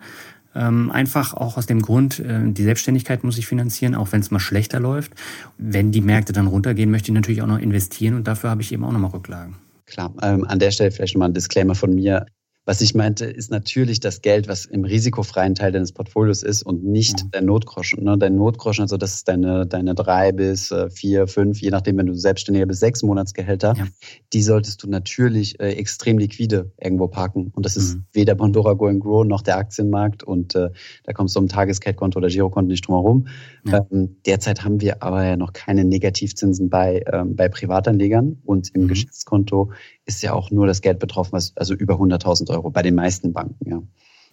Ähm, einfach auch aus dem Grund, äh, die Selbstständigkeit muss ich finanzieren, auch wenn es mal schlechter läuft. Wenn die Märkte dann runtergehen, möchte ich natürlich auch noch investieren und dafür habe ich eben auch nochmal Rücklagen. Klar, ähm, an der Stelle vielleicht nochmal ein Disclaimer von mir. Was ich meinte, ist natürlich das Geld, was im risikofreien Teil deines Portfolios ist und nicht mhm. dein Notgroschen. Ne? Dein Notgroschen, also das ist deine, deine drei bis äh, vier, fünf, je nachdem, wenn du selbstständiger bis sechs Monatsgehälter, ja. die solltest du natürlich äh, extrem liquide irgendwo parken. Und das ist mhm. weder Pandora Go and Grow noch der Aktienmarkt und äh, da kommst du um Tagesgeldkonto oder Girokonto nicht drum herum. Ja. Ähm, derzeit haben wir aber ja noch keine Negativzinsen bei, ähm, bei Privatanlegern und im mhm. Geschäftskonto ist ja auch nur das Geld betroffen, was also über 100.000 Euro bei den meisten Banken. Ja.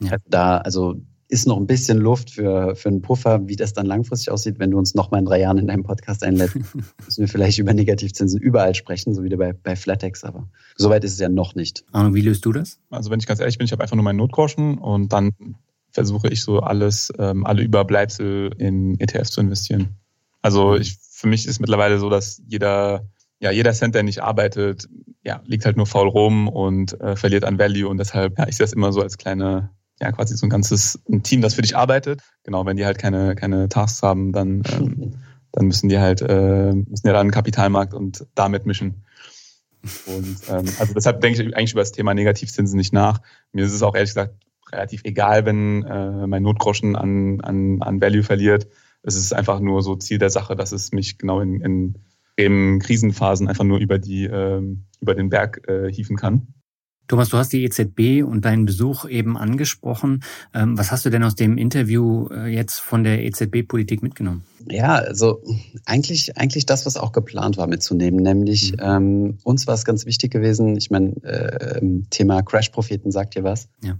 ja. Also da, also ist noch ein bisschen Luft für, für einen Puffer. Wie das dann langfristig aussieht, wenn du uns nochmal in drei Jahren in deinem Podcast einlädst, müssen wir vielleicht über Negativzinsen überall sprechen, so wie bei, bei Flatex. Aber soweit ist es ja noch nicht. Arno, wie löst du das? Also wenn ich ganz ehrlich bin, ich habe einfach nur meinen Notgroschen und dann versuche ich so alles, ähm, alle Überbleibsel in ETFs zu investieren. Also ich, für mich ist mittlerweile so, dass jeder, ja, jeder Cent, der nicht arbeitet, ja, liegt halt nur faul rum und äh, verliert an Value und deshalb, ja, ich sehe das immer so als kleine, ja, quasi so ein ganzes ein Team, das für dich arbeitet. Genau, wenn die halt keine, keine Tasks haben, dann, ähm, dann müssen die halt, äh, müssen ja dann Kapitalmarkt und damit mischen. Und ähm, also deshalb denke ich eigentlich über das Thema Negativzinsen nicht nach. Mir ist es auch ehrlich gesagt relativ egal, wenn äh, mein Notgroschen an, an, an Value verliert. Es ist einfach nur so Ziel der Sache, dass es mich genau in, in eben Krisenphasen einfach nur über die äh, über den Berg äh, hieven kann. Thomas, du hast die EZB und deinen Besuch eben angesprochen. Ähm, was hast du denn aus dem Interview äh, jetzt von der EZB-Politik mitgenommen? Ja, also eigentlich, eigentlich das, was auch geplant war mitzunehmen, nämlich mhm. ähm, uns war es ganz wichtig gewesen, ich meine, äh, Thema Crash-Propheten sagt dir was? Ja.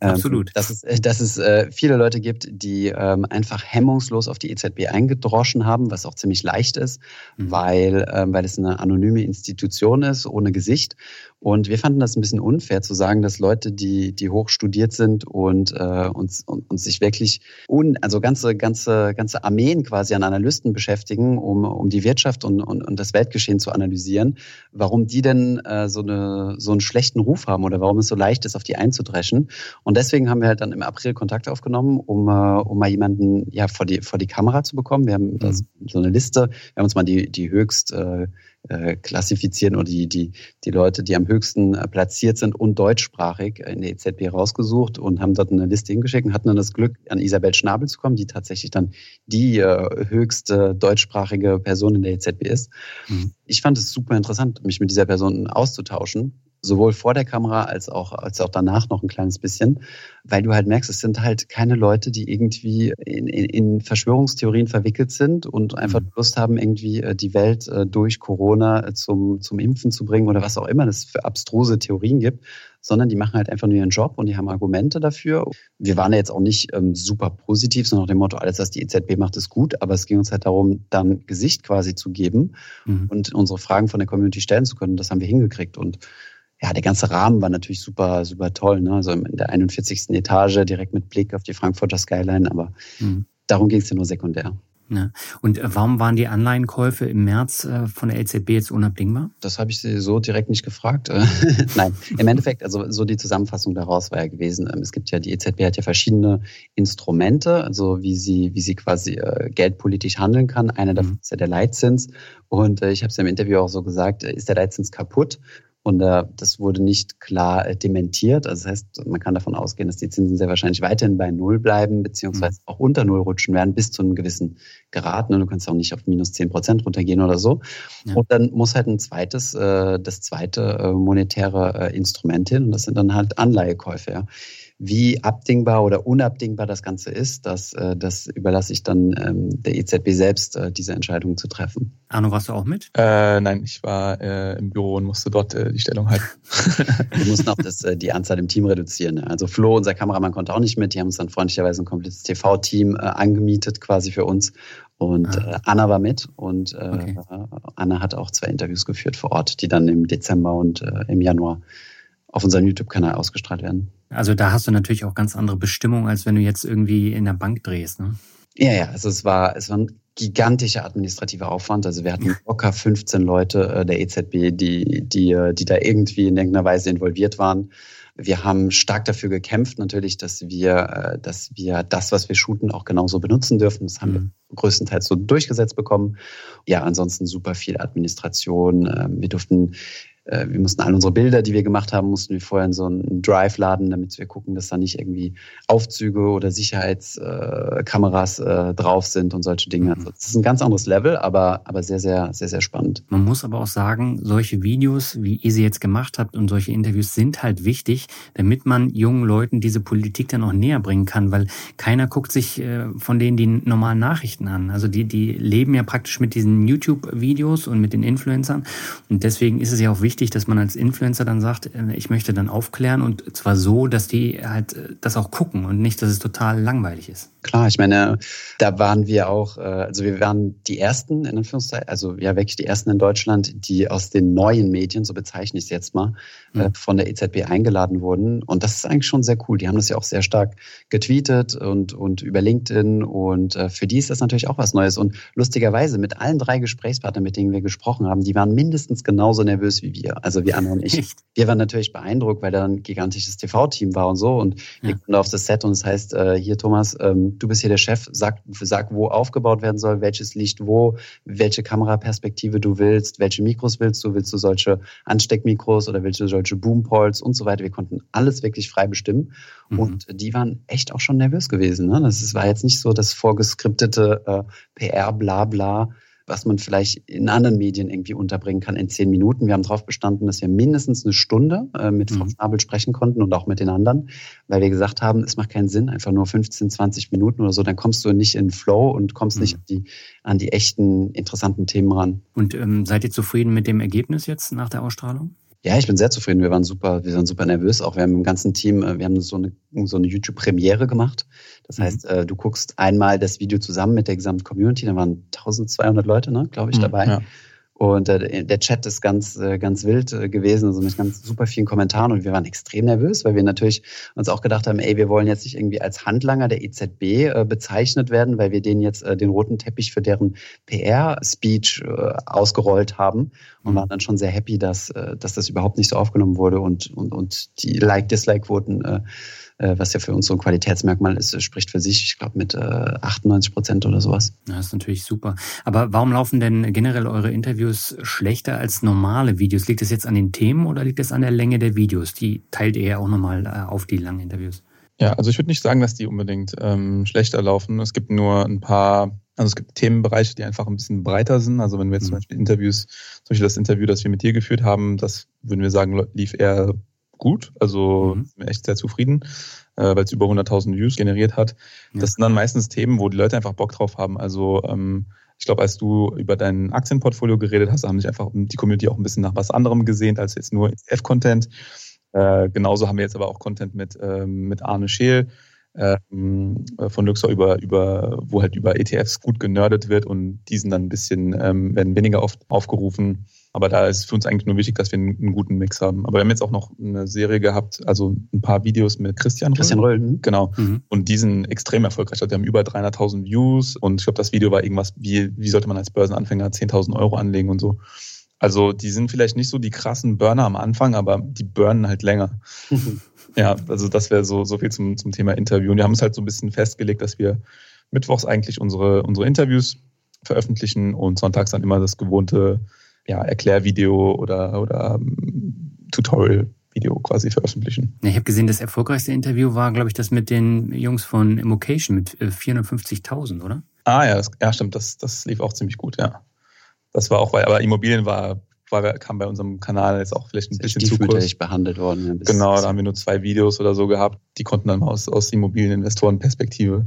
Ähm, Absolut. Dass es, äh, dass es äh, viele Leute gibt, die ähm, einfach hemmungslos auf die EZB eingedroschen haben, was auch ziemlich leicht ist, mhm. weil, ähm, weil es eine anonyme Institution ist, ohne Gesicht. Und wir fanden das ein bisschen unfair zu sagen, dass Leute, die, die hoch studiert sind und, äh, und, und, und sich wirklich, un, also ganze, ganze, ganze Armeen quasi an Analysten beschäftigen, um, um die Wirtschaft und, und, und das Weltgeschehen zu analysieren, warum die denn äh, so, eine, so einen schlechten Ruf haben oder warum es so leicht ist, auf die einzudreschen. Und deswegen haben wir halt dann im April Kontakt aufgenommen, um, äh, um mal jemanden ja, vor, die, vor die Kamera zu bekommen. Wir haben mhm. so eine Liste, wir haben uns mal die, die höchst äh, äh, klassifizieren oder die, die, die Leute, die am höchsten äh, platziert sind und deutschsprachig in der EZB rausgesucht und haben dort eine Liste hingeschickt und hatten dann das Glück, an Isabel Schnabel zu kommen, die tatsächlich dann die äh, höchste deutschsprachige Person in der EZB ist. Mhm. Ich fand es super interessant, mich mit dieser Person auszutauschen sowohl vor der Kamera als auch, als auch danach noch ein kleines bisschen, weil du halt merkst, es sind halt keine Leute, die irgendwie in, in, in Verschwörungstheorien verwickelt sind und einfach mhm. Lust haben, irgendwie äh, die Welt äh, durch Corona äh, zum, zum Impfen zu bringen oder was auch immer es für abstruse Theorien gibt, sondern die machen halt einfach nur ihren Job und die haben Argumente dafür. Wir waren ja jetzt auch nicht ähm, super positiv, sondern nach dem Motto, alles, was die EZB macht, ist gut, aber es ging uns halt darum, dann Gesicht quasi zu geben mhm. und unsere Fragen von der Community stellen zu können. Das haben wir hingekriegt und ja, der ganze Rahmen war natürlich super, super toll. Ne? Also in der 41. Etage direkt mit Blick auf die Frankfurter Skyline, aber mhm. darum ging es ja nur sekundär. Ja. Und äh, warum waren die Anleihenkäufe im März äh, von der LZB jetzt unabdingbar? Das habe ich sie so direkt nicht gefragt. Nein, im Endeffekt, also so die Zusammenfassung daraus war ja gewesen, ähm, es gibt ja, die EZB hat ja verschiedene Instrumente, also wie sie, wie sie quasi äh, geldpolitisch handeln kann. Einer davon mhm. ist ja der Leitzins. Und ich habe es ja im Interview auch so gesagt, ist der Leitzins kaputt? Und äh, das wurde nicht klar äh, dementiert. Also das heißt, man kann davon ausgehen, dass die Zinsen sehr wahrscheinlich weiterhin bei Null bleiben, beziehungsweise mhm. auch unter Null rutschen werden, bis zu einem gewissen Grad. Und du kannst auch nicht auf minus zehn Prozent runtergehen oder so. Ja. Und dann muss halt ein zweites, äh, das zweite äh, monetäre äh, Instrument hin. Und das sind dann halt Anleihekäufe. Ja. Wie abdingbar oder unabdingbar das Ganze ist, das, äh, das überlasse ich dann ähm, der EZB selbst, äh, diese Entscheidung zu treffen. Arno, warst du auch mit? Äh, nein, ich war äh, im Büro und musste dort äh, die Stellung halten. Wir mussten auch das, äh, die Anzahl im Team reduzieren. Also Flo, unser Kameramann, konnte auch nicht mit. Die haben uns dann freundlicherweise ein komplettes TV-Team äh, angemietet quasi für uns. Und ah. äh, Anna war mit und äh, okay. Anna hat auch zwei Interviews geführt vor Ort, die dann im Dezember und äh, im Januar auf unserem YouTube-Kanal ausgestrahlt werden. Also da hast du natürlich auch ganz andere Bestimmungen, als wenn du jetzt irgendwie in der Bank drehst, ne? Ja, ja, also es war, es war ein gigantischer administrativer Aufwand. Also wir hatten locker 15 Leute äh, der EZB, die, die, äh, die da irgendwie in irgendeiner Weise involviert waren. Wir haben stark dafür gekämpft, natürlich, dass wir, äh, dass wir das, was wir shooten, auch genauso benutzen dürfen. Das haben mhm. wir größtenteils so durchgesetzt bekommen. Ja, ansonsten super viel Administration. Ähm, wir durften äh, wir mussten all unsere Bilder, die wir gemacht haben, mussten wir vorher in so einen Drive laden, damit wir gucken, dass da nicht irgendwie Aufzüge oder Sicherheitskameras äh, drauf sind und solche Dinge. Also das ist ein ganz anderes Level, aber, aber sehr, sehr, sehr, sehr spannend. Man muss aber auch sagen, solche Videos, wie ihr sie jetzt gemacht habt und solche Interviews sind halt wichtig, damit man jungen Leuten diese Politik dann auch näher bringen kann, weil keiner guckt sich äh, von denen die normalen Nachrichten an. Also die, die leben ja praktisch mit diesen YouTube-Videos und mit den Influencern und deswegen ist es ja auch wichtig, wichtig, dass man als Influencer dann sagt, äh, ich möchte dann aufklären und zwar so, dass die halt äh, das auch gucken und nicht, dass es total langweilig ist. Klar, ich meine, da waren wir auch, äh, also wir waren die ersten in Anführungszeichen, also ja wirklich die ersten in Deutschland, die aus den neuen Medien, so bezeichne ich es jetzt mal, mhm. von der EZB eingeladen wurden. Und das ist eigentlich schon sehr cool. Die haben das ja auch sehr stark getweetet und, und über LinkedIn und für die ist das natürlich auch was Neues. Und lustigerweise mit allen drei Gesprächspartnern, mit denen wir gesprochen haben, die waren mindestens genauso nervös wie wir. Also wir und ich. Echt? Wir waren natürlich beeindruckt, weil da ein gigantisches TV-Team war und so. Und wir ja. auf das Set und es das heißt, äh, hier Thomas, ähm, du bist hier der Chef, sag, sag, wo aufgebaut werden soll, welches Licht wo, welche Kameraperspektive du willst, welche Mikros willst du, willst du solche Ansteckmikros oder welche solche Boompoles und so weiter. Wir konnten alles wirklich frei bestimmen. Mhm. Und die waren echt auch schon nervös gewesen. Ne? Das war jetzt nicht so das vorgeskriptete äh, PR, bla bla was man vielleicht in anderen Medien irgendwie unterbringen kann in zehn Minuten. Wir haben darauf bestanden, dass wir mindestens eine Stunde äh, mit Frau mhm. Schnabel sprechen konnten und auch mit den anderen, weil wir gesagt haben, es macht keinen Sinn, einfach nur 15, 20 Minuten oder so, dann kommst du nicht in Flow und kommst mhm. nicht an die, an die echten, interessanten Themen ran. Und ähm, seid ihr zufrieden mit dem Ergebnis jetzt nach der Ausstrahlung? Ja, ich bin sehr zufrieden. Wir waren super, wir waren super nervös. Auch wir haben im ganzen Team, äh, wir haben so eine, so eine YouTube-Premiere gemacht. Das mhm. heißt, äh, du guckst einmal das Video zusammen mit der gesamten Community. Da waren 1200 Leute, ne, glaube ich, mhm, dabei. Ja. Und äh, der Chat ist ganz, äh, ganz wild äh, gewesen, also mit ganz super vielen Kommentaren. Und wir waren extrem nervös, weil wir natürlich uns auch gedacht haben, ey, wir wollen jetzt nicht irgendwie als Handlanger der EZB äh, bezeichnet werden, weil wir denen jetzt äh, den roten Teppich für deren PR-Speech äh, ausgerollt haben. Und mhm. waren dann schon sehr happy, dass, äh, dass das überhaupt nicht so aufgenommen wurde und, und, und die Like-Dislike-Quoten äh, äh, was ja für uns so ein Qualitätsmerkmal ist, spricht für sich, ich glaube, mit 98 äh, Prozent oder sowas. Ja, das ist natürlich super. Aber warum laufen denn generell eure Interviews schlechter als normale Videos? Liegt es jetzt an den Themen oder liegt es an der Länge der Videos? Die teilt ihr ja auch nochmal äh, auf die langen Interviews. Ja, also ich würde nicht sagen, dass die unbedingt ähm, schlechter laufen. Es gibt nur ein paar, also es gibt Themenbereiche, die einfach ein bisschen breiter sind. Also wenn wir jetzt mhm. zum Beispiel Interviews, zum Beispiel das Interview, das wir mit dir geführt haben, das würden wir sagen, lief eher gut. Also mhm. bin echt sehr zufrieden, äh, weil es über 100.000 Views generiert hat. Ja. Das sind dann meistens Themen, wo die Leute einfach Bock drauf haben. Also ähm, ich glaube, als du über dein Aktienportfolio geredet hast, haben sich einfach die Community auch ein bisschen nach was anderem gesehnt als jetzt nur ETF-Content. Äh, genauso haben wir jetzt aber auch Content mit, ähm, mit Arne Scheel ähm, von Luxor über, über, wo halt über ETFs gut genördet wird und diesen dann ein bisschen, ähm, werden weniger oft aufgerufen. Aber da ist für uns eigentlich nur wichtig, dass wir einen, einen, guten Mix haben. Aber wir haben jetzt auch noch eine Serie gehabt, also ein paar Videos mit Christian Christian Röll. Röll. Genau. Mhm. Und die sind extrem erfolgreich. Also wir haben über 300.000 Views und ich glaube, das Video war irgendwas, wie, wie sollte man als Börsenanfänger 10.000 Euro anlegen und so. Also die sind vielleicht nicht so die krassen Burner am Anfang, aber die burnen halt länger. ja, also das wäre so, so viel zum, zum Thema Interview. Und wir haben es halt so ein bisschen festgelegt, dass wir mittwochs eigentlich unsere, unsere Interviews veröffentlichen und sonntags dann immer das gewohnte ja, Erklärvideo oder, oder ähm, Tutorial-Video quasi veröffentlichen. Ja, ich habe gesehen, das erfolgreichste Interview war, glaube ich, das mit den Jungs von Immocation mit 450.000, äh, oder? Ah ja, das, ja, stimmt, das, das lief auch ziemlich gut, ja. Das war auch, weil, aber Immobilien war, war kam bei unserem Kanal jetzt auch vielleicht ein bisschen zu kurz. behandelt worden. Genau, da haben wir nur zwei Videos oder so gehabt. Die konnten dann aus, aus Immobilieninvestorenperspektive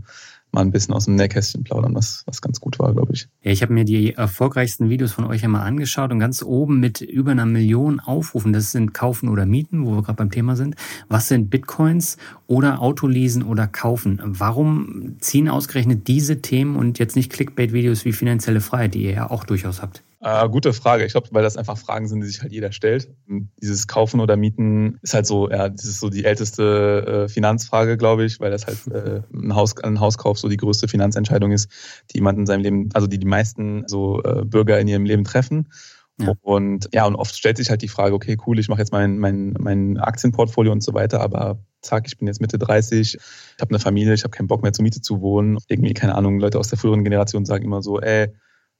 mal ein bisschen aus dem Nähkästchen plaudern, was, was ganz gut war, glaube ich. Ja, ich habe mir die erfolgreichsten Videos von euch einmal angeschaut und ganz oben mit über einer Million Aufrufen, das sind Kaufen oder Mieten, wo wir gerade beim Thema sind. Was sind Bitcoins oder Autoleasen oder Kaufen? Warum ziehen ausgerechnet diese Themen und jetzt nicht Clickbait-Videos wie finanzielle Freiheit, die ihr ja auch durchaus habt? Äh, gute Frage. Ich glaube, weil das einfach Fragen sind, die sich halt jeder stellt. Dieses Kaufen oder Mieten ist halt so, ja, das ist so die älteste äh, Finanzfrage, glaube ich, weil das halt äh, ein, Haus, ein Hauskauf so die größte Finanzentscheidung ist, die jemand in seinem Leben, also die die meisten so äh, Bürger in ihrem Leben treffen. Ja. Und ja, und oft stellt sich halt die Frage, okay, cool, ich mache jetzt mein, mein, mein Aktienportfolio und so weiter, aber zack, ich bin jetzt Mitte 30, ich habe eine Familie, ich habe keinen Bock mehr zur Miete zu wohnen. Irgendwie, keine Ahnung, Leute aus der früheren Generation sagen immer so, ey,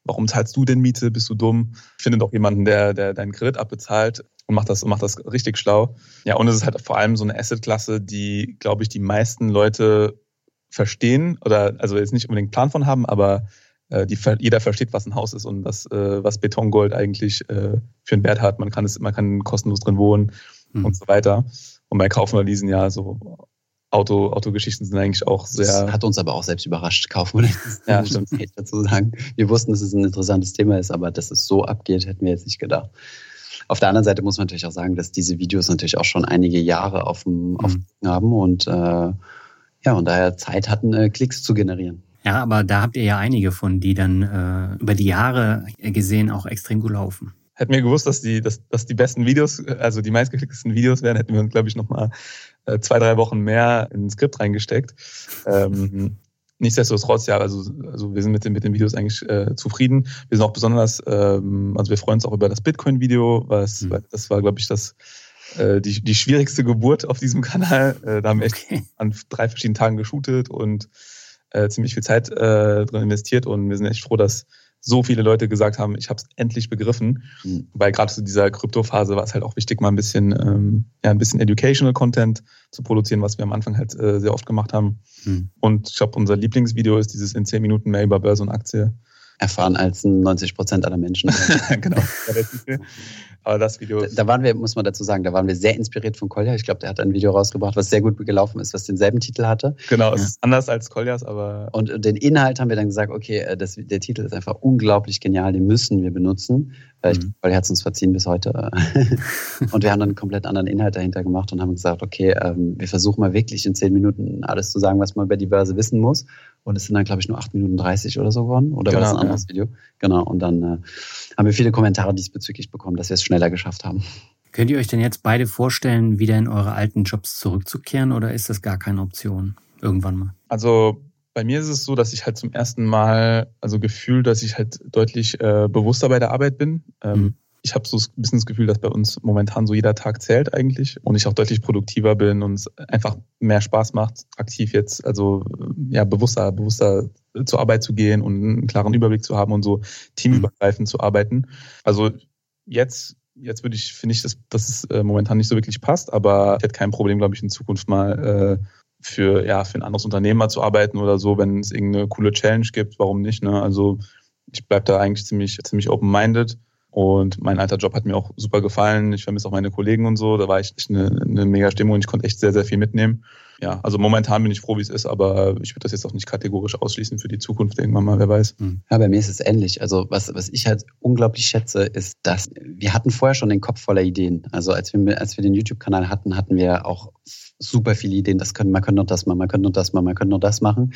Warum zahlst du denn Miete? Bist du dumm? Finde doch jemanden, der, der deinen Kredit abbezahlt und macht das, und macht das richtig schlau. Ja, und es ist halt vor allem so eine Assetklasse, die, glaube ich, die meisten Leute verstehen oder also jetzt nicht unbedingt Plan von haben, aber äh, die, jeder versteht, was ein Haus ist und was, äh, was Betongold eigentlich äh, für einen Wert hat. Man kann es, man kann kostenlos drin wohnen mhm. und so weiter. Und bei Kaufen oder Leasen ja so Auto, Autogeschichten sind eigentlich auch sehr. Das hat uns aber auch selbst überrascht, kaufen wir ja, stimmt. dazu sagen. Wir wussten, dass es ein interessantes Thema ist, aber dass es so abgeht, hätten wir jetzt nicht gedacht. Auf der anderen Seite muss man natürlich auch sagen, dass diese Videos natürlich auch schon einige Jahre auf dem, auf dem mhm. haben und äh, ja, und daher Zeit hatten, äh, Klicks zu generieren. Ja, aber da habt ihr ja einige von, die dann äh, über die Jahre gesehen auch extrem gut laufen. Hätten wir gewusst, dass die, dass, dass die besten Videos, also die meistgeklicktesten Videos wären, hätten wir uns, glaube ich, nochmal äh, zwei, drei Wochen mehr in ein Skript reingesteckt. Ähm, nichtsdestotrotz, ja, also, also wir sind mit den, mit den Videos eigentlich äh, zufrieden. Wir sind auch besonders, ähm, also wir freuen uns auch über das Bitcoin-Video, was, mhm. das war, glaube ich, das äh, die, die schwierigste Geburt auf diesem Kanal. Äh, da haben wir echt okay. an drei verschiedenen Tagen geshootet und äh, ziemlich viel Zeit äh, drin investiert und wir sind echt froh, dass so viele Leute gesagt haben, ich habe es endlich begriffen. Mhm. Weil gerade zu dieser Kryptophase war es halt auch wichtig, mal ein bisschen, ähm, ja, ein bisschen Educational Content zu produzieren, was wir am Anfang halt äh, sehr oft gemacht haben. Mhm. Und ich glaube, unser Lieblingsvideo ist dieses in zehn Minuten mehr über Börse und Aktie. Erfahren als 90 Prozent aller Menschen. genau. Aber das Video. Da, da, waren wir, muss man dazu sagen, da waren wir sehr inspiriert von Kolja. Ich glaube, der hat ein Video rausgebracht, was sehr gut gelaufen ist, was denselben Titel hatte. Genau, es ist anders als Koljas, aber. Und den Inhalt haben wir dann gesagt, okay, äh, das, der Titel ist einfach unglaublich genial, den müssen wir benutzen. Mhm. Ich, Kolja hat es uns verziehen bis heute. und wir haben dann einen komplett anderen Inhalt dahinter gemacht und haben gesagt, okay, ähm, wir versuchen mal wirklich in zehn Minuten alles zu sagen, was man über die Börse wissen muss. Und es sind dann, glaube ich, nur acht Minuten dreißig oder so geworden. Oder genau, war das ein anderes ja. Video? Genau. Und dann äh, haben wir viele Kommentare diesbezüglich bekommen, dass wir es schneller geschafft haben. Könnt ihr euch denn jetzt beide vorstellen, wieder in eure alten Jobs zurückzukehren oder ist das gar keine Option irgendwann mal? Also bei mir ist es so, dass ich halt zum ersten Mal, also gefühlt, dass ich halt deutlich äh, bewusster bei der Arbeit bin. Ähm, mhm. Ich habe so ein bisschen das Gefühl, dass bei uns momentan so jeder Tag zählt eigentlich und ich auch deutlich produktiver bin und es einfach mehr Spaß macht, aktiv jetzt, also ja, bewusster, bewusster zur Arbeit zu gehen und einen klaren Überblick zu haben und so teamübergreifend zu arbeiten. Also jetzt jetzt würde ich, finde ich, dass, dass es äh, momentan nicht so wirklich passt, aber ich hätte kein Problem, glaube ich, in Zukunft mal äh, für, ja, für ein anderes Unternehmen mal zu arbeiten oder so, wenn es irgendeine coole Challenge gibt, warum nicht? Ne? Also ich bleibe da eigentlich ziemlich, ziemlich open-minded. Und mein alter Job hat mir auch super gefallen. Ich vermisse auch meine Kollegen und so. Da war echt eine, eine mega Stimmung und ich konnte echt sehr, sehr viel mitnehmen. Ja, also momentan bin ich froh, wie es ist, aber ich würde das jetzt auch nicht kategorisch ausschließen für die Zukunft irgendwann mal, wer weiß. Hm. Ja, bei mir ist es ähnlich. Also was, was ich halt unglaublich schätze, ist, dass wir hatten vorher schon den Kopf voller Ideen. Also als wir, als wir den YouTube-Kanal hatten, hatten wir auch super viele Ideen. Das können, man könnte noch das machen, man könnte noch das machen, man könnte noch das machen.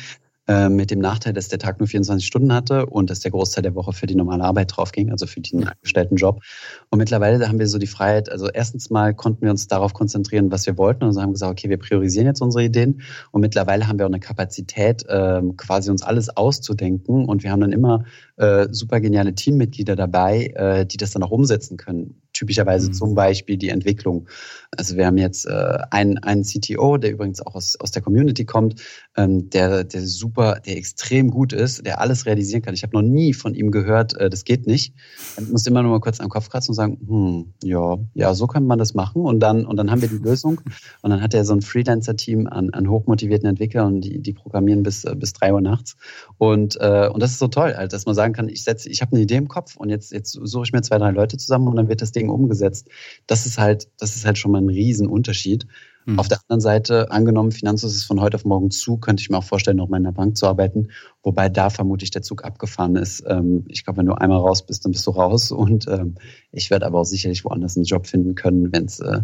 Äh, mit dem Nachteil, dass der Tag nur 24 Stunden hatte und dass der Großteil der Woche für die normale Arbeit drauf ging, also für den angestellten Job. Und mittlerweile haben wir so die Freiheit, also erstens mal konnten wir uns darauf konzentrieren, was wir wollten. Also haben gesagt, okay, wir priorisieren jetzt unsere Ideen. Und mittlerweile haben wir auch eine Kapazität, ähm, quasi uns alles auszudenken. Und wir haben dann immer äh, super geniale Teammitglieder dabei, äh, die das dann auch umsetzen können typischerweise mhm. zum Beispiel die Entwicklung. Also wir haben jetzt äh, einen, einen CTO, der übrigens auch aus, aus der Community kommt, ähm, der, der super, der extrem gut ist, der alles realisieren kann. Ich habe noch nie von ihm gehört, äh, das geht nicht. Er muss immer nur mal kurz am Kopf kratzen und sagen, hm, ja, ja, so kann man das machen. Und dann, und dann haben wir die Lösung. Und dann hat er so ein Freelancer-Team an, an hochmotivierten Entwicklern und die, die programmieren bis, bis drei Uhr nachts. Und, äh, und das ist so toll, halt, dass man sagen kann, ich setze, ich habe eine Idee im Kopf und jetzt, jetzt suche ich mir zwei, drei Leute zusammen und dann wird das Ding Ding umgesetzt. Das ist halt, das ist halt schon mal ein Riesenunterschied. Mhm. Auf der anderen Seite, angenommen, Finanzhaus ist von heute auf morgen zu, könnte ich mir auch vorstellen, noch mal in der Bank zu arbeiten. Wobei da vermutlich der Zug abgefahren ist. Ähm, ich glaube, wenn du einmal raus bist, dann bist du raus. Und ähm, ich werde aber auch sicherlich woanders einen Job finden können, wenn es äh,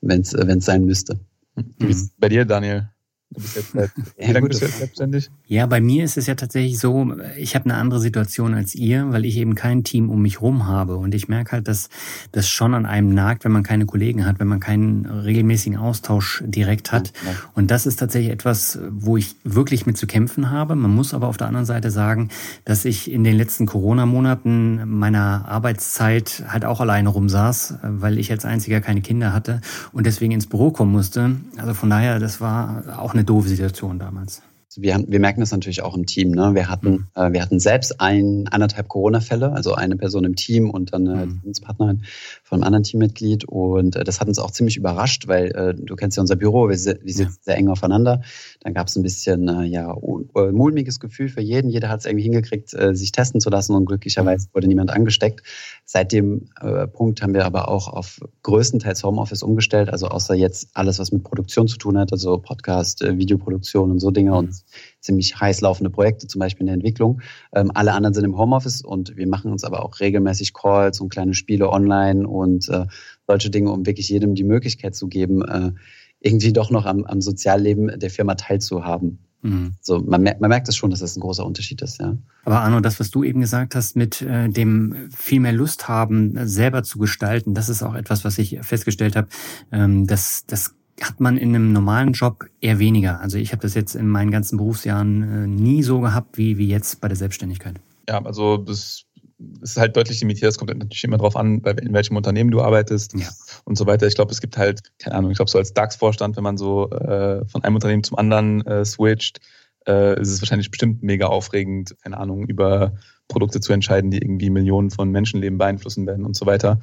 wenn's, äh, wenn's sein müsste. Wie ist es bei dir, Daniel? Du bist jetzt seit, wie ja, lange bist du jetzt selbstständig? Ja, bei mir ist es ja tatsächlich so, ich habe eine andere Situation als ihr, weil ich eben kein Team um mich rum habe. Und ich merke halt, dass das schon an einem nagt, wenn man keine Kollegen hat, wenn man keinen regelmäßigen Austausch direkt hat. Ja, ja. Und das ist tatsächlich etwas, wo ich wirklich mit zu kämpfen habe. Man muss aber auf der anderen Seite sagen, dass ich in den letzten Corona-Monaten meiner Arbeitszeit halt auch alleine rumsaß, weil ich als einziger keine Kinder hatte und deswegen ins Büro kommen musste. Also von daher, das war auch eine eine doofe Situation damals. Wir, haben, wir merken das natürlich auch im Team. Ne? Wir, hatten, mhm. äh, wir hatten selbst ein, anderthalb Corona-Fälle, also eine Person im Team und dann eine mhm. Partnerin von einem anderen Teammitglied. Und äh, das hat uns auch ziemlich überrascht, weil äh, du kennst ja unser Büro, wir, wir sitzen ja. sehr eng aufeinander. Dann gab es ein bisschen äh, ja, äh, mulmiges Gefühl für jeden. Jeder hat es irgendwie hingekriegt, äh, sich testen zu lassen und glücklicherweise mhm. wurde niemand angesteckt. Seit dem äh, Punkt haben wir aber auch auf größtenteils Homeoffice umgestellt, also außer jetzt alles, was mit Produktion zu tun hat, also Podcast, äh, Videoproduktion und so Dinge und ziemlich heiß laufende Projekte, zum Beispiel in der Entwicklung. Ähm, alle anderen sind im Homeoffice und wir machen uns aber auch regelmäßig Calls und kleine Spiele online und äh, solche Dinge, um wirklich jedem die Möglichkeit zu geben, irgendwie doch noch am, am Sozialleben der Firma teilzuhaben. Mhm. So, man, merkt, man merkt es schon, dass das ein großer Unterschied ist, ja. Aber Arno, das, was du eben gesagt hast, mit äh, dem viel mehr Lust haben, selber zu gestalten, das ist auch etwas, was ich festgestellt habe. Ähm, das, das hat man in einem normalen Job eher weniger. Also ich habe das jetzt in meinen ganzen Berufsjahren äh, nie so gehabt wie, wie jetzt bei der Selbstständigkeit. Ja, also das ist halt deutlich limitiert. Es kommt natürlich immer darauf an, in welchem Unternehmen du arbeitest ja. und so weiter. Ich glaube, es gibt halt, keine Ahnung, ich glaube, so als DAX-Vorstand, wenn man so äh, von einem Unternehmen zum anderen äh, switcht, äh, ist es wahrscheinlich bestimmt mega aufregend, keine Ahnung, über Produkte zu entscheiden, die irgendwie Millionen von Menschenleben beeinflussen werden und so weiter.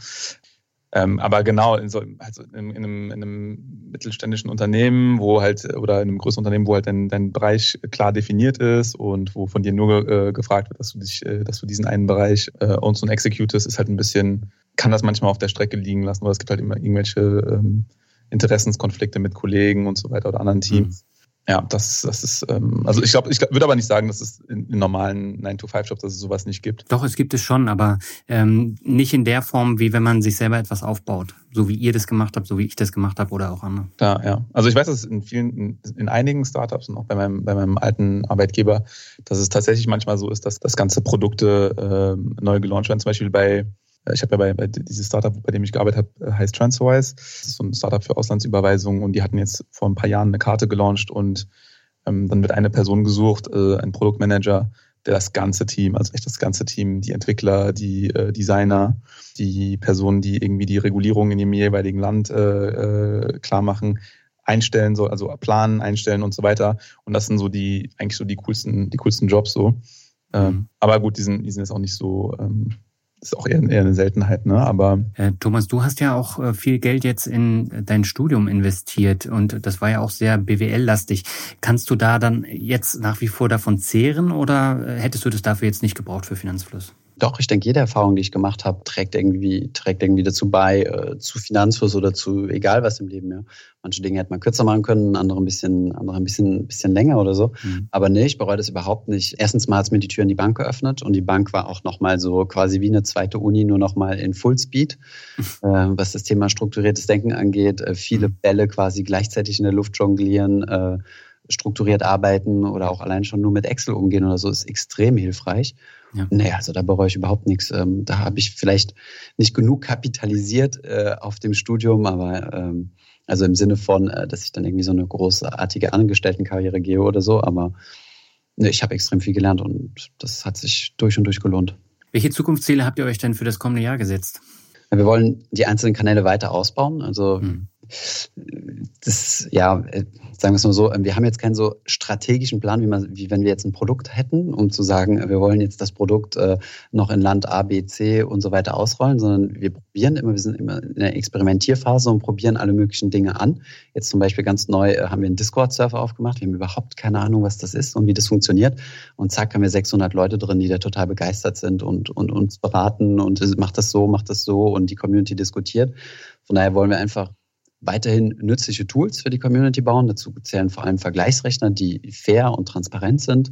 Ähm, aber genau, in, so, also in, in, einem, in, einem, mittelständischen Unternehmen, wo halt, oder in einem größeren Unternehmen, wo halt dein, dein Bereich klar definiert ist und wo von dir nur äh, gefragt wird, dass du dich, äh, dass du diesen einen Bereich äh, ownst und executest, ist halt ein bisschen, kann das manchmal auf der Strecke liegen lassen, weil es gibt halt immer irgendwelche ähm, Interessenskonflikte mit Kollegen und so weiter oder anderen Teams. Mhm. Ja, das, das ist, ähm, also ich glaube, ich würde aber nicht sagen, dass es in, in normalen 9-to-5-Jobs, dass es sowas nicht gibt. Doch, es gibt es schon, aber ähm, nicht in der Form, wie wenn man sich selber etwas aufbaut. So wie ihr das gemacht habt, so wie ich das gemacht habe oder auch andere. Ja, ja. Also ich weiß, dass in vielen, in, in einigen Startups und auch bei meinem, bei meinem alten Arbeitgeber, dass es tatsächlich manchmal so ist, dass das ganze Produkte äh, neu gelauncht werden. Zum Beispiel bei ich habe ja bei, bei dieses Startup, bei dem ich gearbeitet habe, äh, heißt Transferwise. Das ist so ein Startup für Auslandsüberweisungen und die hatten jetzt vor ein paar Jahren eine Karte gelauncht und ähm, dann wird eine Person gesucht, äh, ein Produktmanager, der das ganze Team, also echt das ganze Team, die Entwickler, die äh, Designer, die Personen, die irgendwie die Regulierung in dem jeweiligen Land äh, äh, klar machen, einstellen soll, also planen, einstellen und so weiter. Und das sind so die, eigentlich so die coolsten, die coolsten Jobs so. Ähm, mhm. aber gut, die sind, die sind jetzt auch nicht so, ähm, ist auch eher, eher eine Seltenheit, ne? Aber äh, Thomas, du hast ja auch äh, viel Geld jetzt in dein Studium investiert und das war ja auch sehr BWL-lastig. Kannst du da dann jetzt nach wie vor davon zehren oder äh, hättest du das dafür jetzt nicht gebraucht für Finanzfluss? Doch, ich denke, jede Erfahrung, die ich gemacht habe, trägt irgendwie, trägt irgendwie dazu bei, äh, zu Finanzfluss oder zu egal was im Leben. Ja. Manche Dinge hätte man kürzer machen können, andere ein bisschen, andere ein bisschen, bisschen länger oder so. Mhm. Aber nee, ich bereue das überhaupt nicht. Erstens mal hat es mir die Tür in die Bank geöffnet und die Bank war auch nochmal so quasi wie eine zweite Uni, nur nochmal in Fullspeed, äh, was das Thema strukturiertes Denken angeht. Äh, viele mhm. Bälle quasi gleichzeitig in der Luft jonglieren. Äh, strukturiert arbeiten oder auch allein schon nur mit Excel umgehen oder so ist extrem hilfreich. Ja. Nee, also da bereue ich überhaupt nichts. Ähm, da habe ich vielleicht nicht genug kapitalisiert äh, auf dem Studium, aber ähm, also im Sinne von, äh, dass ich dann irgendwie so eine großartige Angestelltenkarriere gehe oder so, aber nee, ich habe extrem viel gelernt und das hat sich durch und durch gelohnt. Welche Zukunftsziele habt ihr euch denn für das kommende Jahr gesetzt? Wir wollen die einzelnen Kanäle weiter ausbauen. Also hm das, ja, äh, sagen wir es mal so, wir haben jetzt keinen so strategischen Plan, wie, man, wie wenn wir jetzt ein Produkt hätten, um zu sagen, wir wollen jetzt das Produkt äh, noch in Land A, B, C und so weiter ausrollen, sondern wir probieren immer, wir sind immer in der Experimentierphase und probieren alle möglichen Dinge an. Jetzt zum Beispiel ganz neu äh, haben wir einen Discord-Server aufgemacht. Wir haben überhaupt keine Ahnung, was das ist und wie das funktioniert. Und zack, haben wir 600 Leute drin, die da total begeistert sind und, und uns beraten und macht das so, macht das so und die Community diskutiert. Von daher wollen wir einfach weiterhin nützliche Tools für die Community bauen. Dazu zählen vor allem Vergleichsrechner, die fair und transparent sind.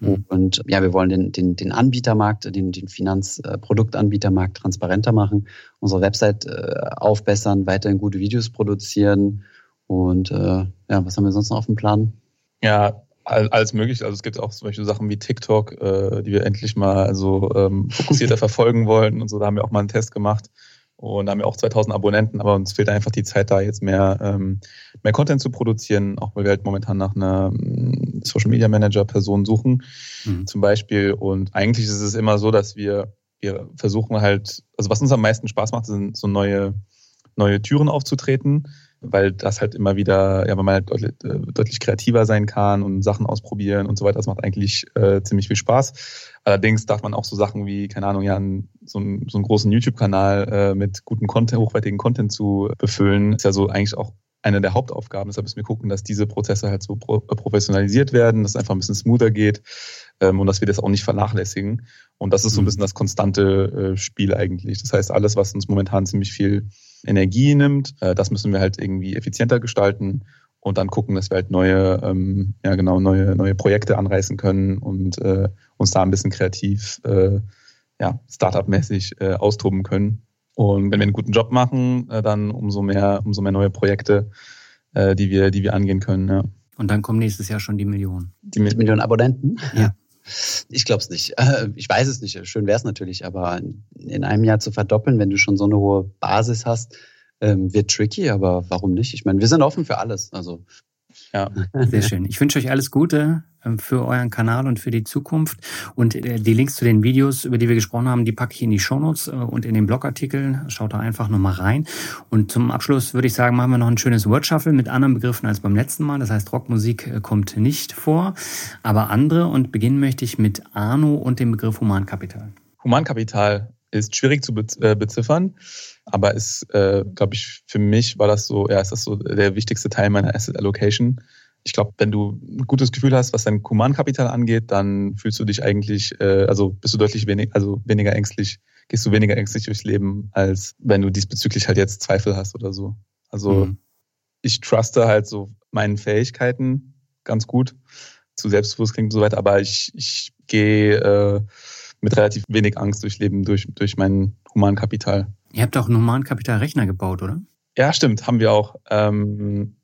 Mhm. Und ja, wir wollen den, den, den Anbietermarkt, den, den Finanzproduktanbietermarkt transparenter machen, unsere Website äh, aufbessern, weiterhin gute Videos produzieren. Und äh, ja, was haben wir sonst noch auf dem Plan? Ja, alles möglich. Also es gibt auch solche Sachen wie TikTok, äh, die wir endlich mal also ähm, fokussierter verfolgen wollen und so. Da haben wir auch mal einen Test gemacht und haben ja auch 2000 Abonnenten, aber uns fehlt einfach die Zeit, da jetzt mehr, ähm, mehr Content zu produzieren, auch weil wir halt momentan nach einer ähm, Social Media Manager Person suchen, mhm. zum Beispiel. Und eigentlich ist es immer so, dass wir, wir versuchen halt, also was uns am meisten Spaß macht, sind so neue, neue Türen aufzutreten weil das halt immer wieder, ja, weil man halt deutlich, äh, deutlich kreativer sein kann und Sachen ausprobieren und so weiter. Das macht eigentlich äh, ziemlich viel Spaß. Allerdings darf man auch so Sachen wie, keine Ahnung, ja, so, einen, so einen großen YouTube-Kanal äh, mit gutem Content, hochwertigen Content zu befüllen, ist ja so eigentlich auch eine der Hauptaufgaben. Deshalb müssen wir gucken, dass diese Prozesse halt so pro professionalisiert werden, dass es einfach ein bisschen smoother geht ähm, und dass wir das auch nicht vernachlässigen. Und das ist so ein mhm. bisschen das konstante äh, Spiel eigentlich. Das heißt, alles, was uns momentan ziemlich viel Energie nimmt. Äh, das müssen wir halt irgendwie effizienter gestalten. und dann gucken, dass wir halt neue, ähm, ja genau, neue, neue Projekte anreißen können und äh, uns da ein bisschen kreativ, äh, ja, Startup-mäßig äh, austoben können. Und wenn wir einen guten Job machen, äh, dann umso mehr, umso mehr neue Projekte, äh, die wir, die wir angehen können. Ja. Und dann kommen nächstes Jahr schon die Millionen. Die Millionen Abonnenten? Ja. Ich glaube es nicht. Äh, ich weiß es nicht. Schön wäre es natürlich, aber in einem Jahr zu verdoppeln, wenn du schon so eine hohe Basis hast, ähm, wird tricky, aber warum nicht? Ich meine, wir sind offen für alles. Also ja. Sehr schön. Ich wünsche euch alles Gute ähm, für euren Kanal und für die Zukunft. Und äh, die Links zu den Videos, über die wir gesprochen haben, die packe ich in die Shownotes äh, und in den Blogartikel. Schaut da einfach nochmal rein. Und zum Abschluss würde ich sagen, machen wir noch ein schönes Word Shuffle mit anderen Begriffen als beim letzten Mal. Das heißt, Rockmusik äh, kommt nicht vor, aber andere. Und beginnen möchte ich mit Arno und dem Begriff Humankapital. Humankapital ist schwierig zu beziffern. Aber ist, äh, glaube ich, für mich war das so, ja, ist das so der wichtigste Teil meiner Asset Allocation. Ich glaube, wenn du ein gutes Gefühl hast, was dein Humankapital angeht, dann fühlst du dich eigentlich, äh, also bist du deutlich wenig, also weniger ängstlich, gehst du weniger ängstlich durchs Leben, als wenn du diesbezüglich halt jetzt Zweifel hast oder so. Also mhm. ich truste halt so meinen Fähigkeiten ganz gut, zu selbstbewusst klingt und so weiter, aber ich, ich gehe äh, mit relativ wenig Angst durchs Leben, durch, durch mein Humankapital. Ihr habt auch einen Humankapitalrechner gebaut, oder? Ja, stimmt, haben wir auch. Ähm,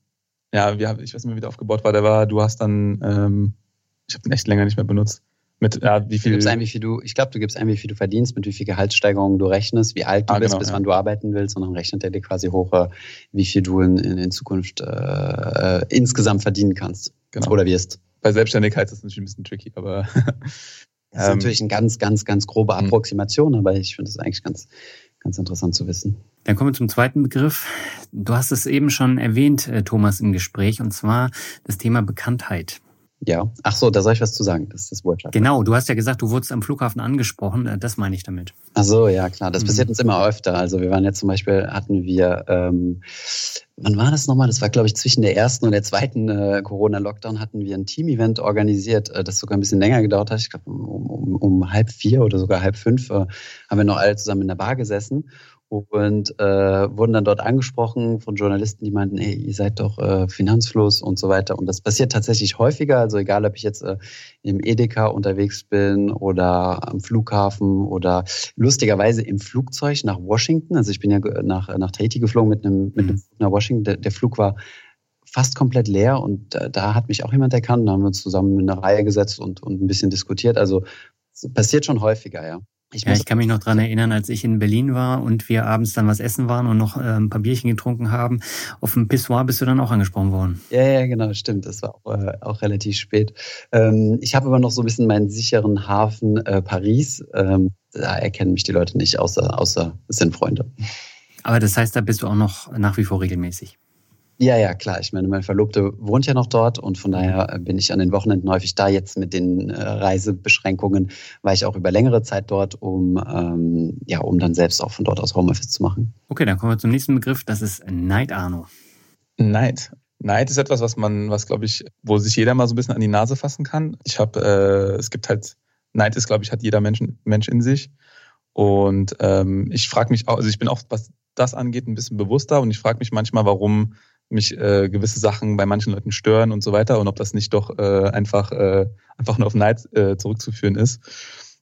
ja, wir, ich weiß nicht mehr, wie der aufgebaut war. Der war, du hast dann, ähm, ich habe den echt länger nicht mehr benutzt. Mit ja, wie viel? Du gibst ein, wie viel du, ich glaube, du gibst ein, wie viel du verdienst, mit wie viel Gehaltssteigerungen du rechnest, wie alt du ah, bist, genau, bis ja. wann du arbeiten willst, und dann rechnet er dir quasi hoch, äh, wie viel du in, in, in Zukunft äh, äh, insgesamt verdienen kannst. Genau. Oder wirst. Bei Selbstständigkeit ist das natürlich ein bisschen tricky, aber Das ist ähm, natürlich eine ganz, ganz, ganz grobe hm. Approximation, aber ich finde das eigentlich ganz, ganz interessant zu wissen. Dann kommen wir zum zweiten Begriff. Du hast es eben schon erwähnt, äh, Thomas, im Gespräch, und zwar das Thema Bekanntheit. Ja, ach so, da soll ich was zu sagen. Das ist das Wort. Genau, du hast ja gesagt, du wurdest am Flughafen angesprochen. Äh, das meine ich damit. Ach so, ja klar. Das mhm. passiert uns immer öfter. Also wir waren jetzt zum Beispiel, hatten wir, ähm, wann war das nochmal? Das war, glaube ich, zwischen der ersten und der zweiten äh, Corona-Lockdown hatten wir ein Team-Event organisiert, äh, das sogar ein bisschen länger gedauert hat. Ich glaube, um, um, um halb vier oder sogar halb fünf äh, haben wir noch alle zusammen in der Bar gesessen und äh, wurden dann dort angesprochen von Journalisten, die meinten, hey, ihr seid doch äh, Finanzfluss und so weiter. Und das passiert tatsächlich häufiger. Also egal, ob ich jetzt äh, im Edeka unterwegs bin oder am Flughafen oder lustigerweise im Flugzeug nach Washington. Also ich bin ja nach, nach Tahiti geflogen mit einem, mit einem mhm. Flug nach Washington. Der, der Flug war fast komplett leer und äh, da hat mich auch jemand erkannt. Da haben wir uns zusammen in eine Reihe gesetzt und, und ein bisschen diskutiert. Also passiert schon häufiger, ja. Ich, ja, ich kann mich noch dran erinnern, als ich in Berlin war und wir abends dann was essen waren und noch äh, ein paar Bierchen getrunken haben. Auf dem Pissoir bist du dann auch angesprochen worden. Ja, ja, genau, stimmt. Das war auch, äh, auch relativ spät. Ähm, ich habe aber noch so ein bisschen meinen sicheren Hafen äh, Paris. Ähm, da erkennen mich die Leute nicht, außer, außer es sind Freunde. Aber das heißt, da bist du auch noch nach wie vor regelmäßig. Ja, ja, klar. Ich meine, meine Verlobte wohnt ja noch dort und von daher äh, bin ich an den Wochenenden häufig da. Jetzt mit den äh, Reisebeschränkungen war ich auch über längere Zeit dort, um, ähm, ja, um dann selbst auch von dort aus Homeoffice zu machen. Okay, dann kommen wir zum nächsten Begriff. Das ist Neid, Arno. Neid. Neid ist etwas, was man, was glaube ich, wo sich jeder mal so ein bisschen an die Nase fassen kann. Ich habe, äh, es gibt halt, Neid ist, glaube ich, hat jeder Mensch, Mensch in sich. Und ähm, ich frage mich auch, also ich bin auch, was das angeht, ein bisschen bewusster und ich frage mich manchmal, warum mich äh, gewisse Sachen bei manchen Leuten stören und so weiter und ob das nicht doch äh, einfach, äh, einfach nur auf Neid äh, zurückzuführen ist,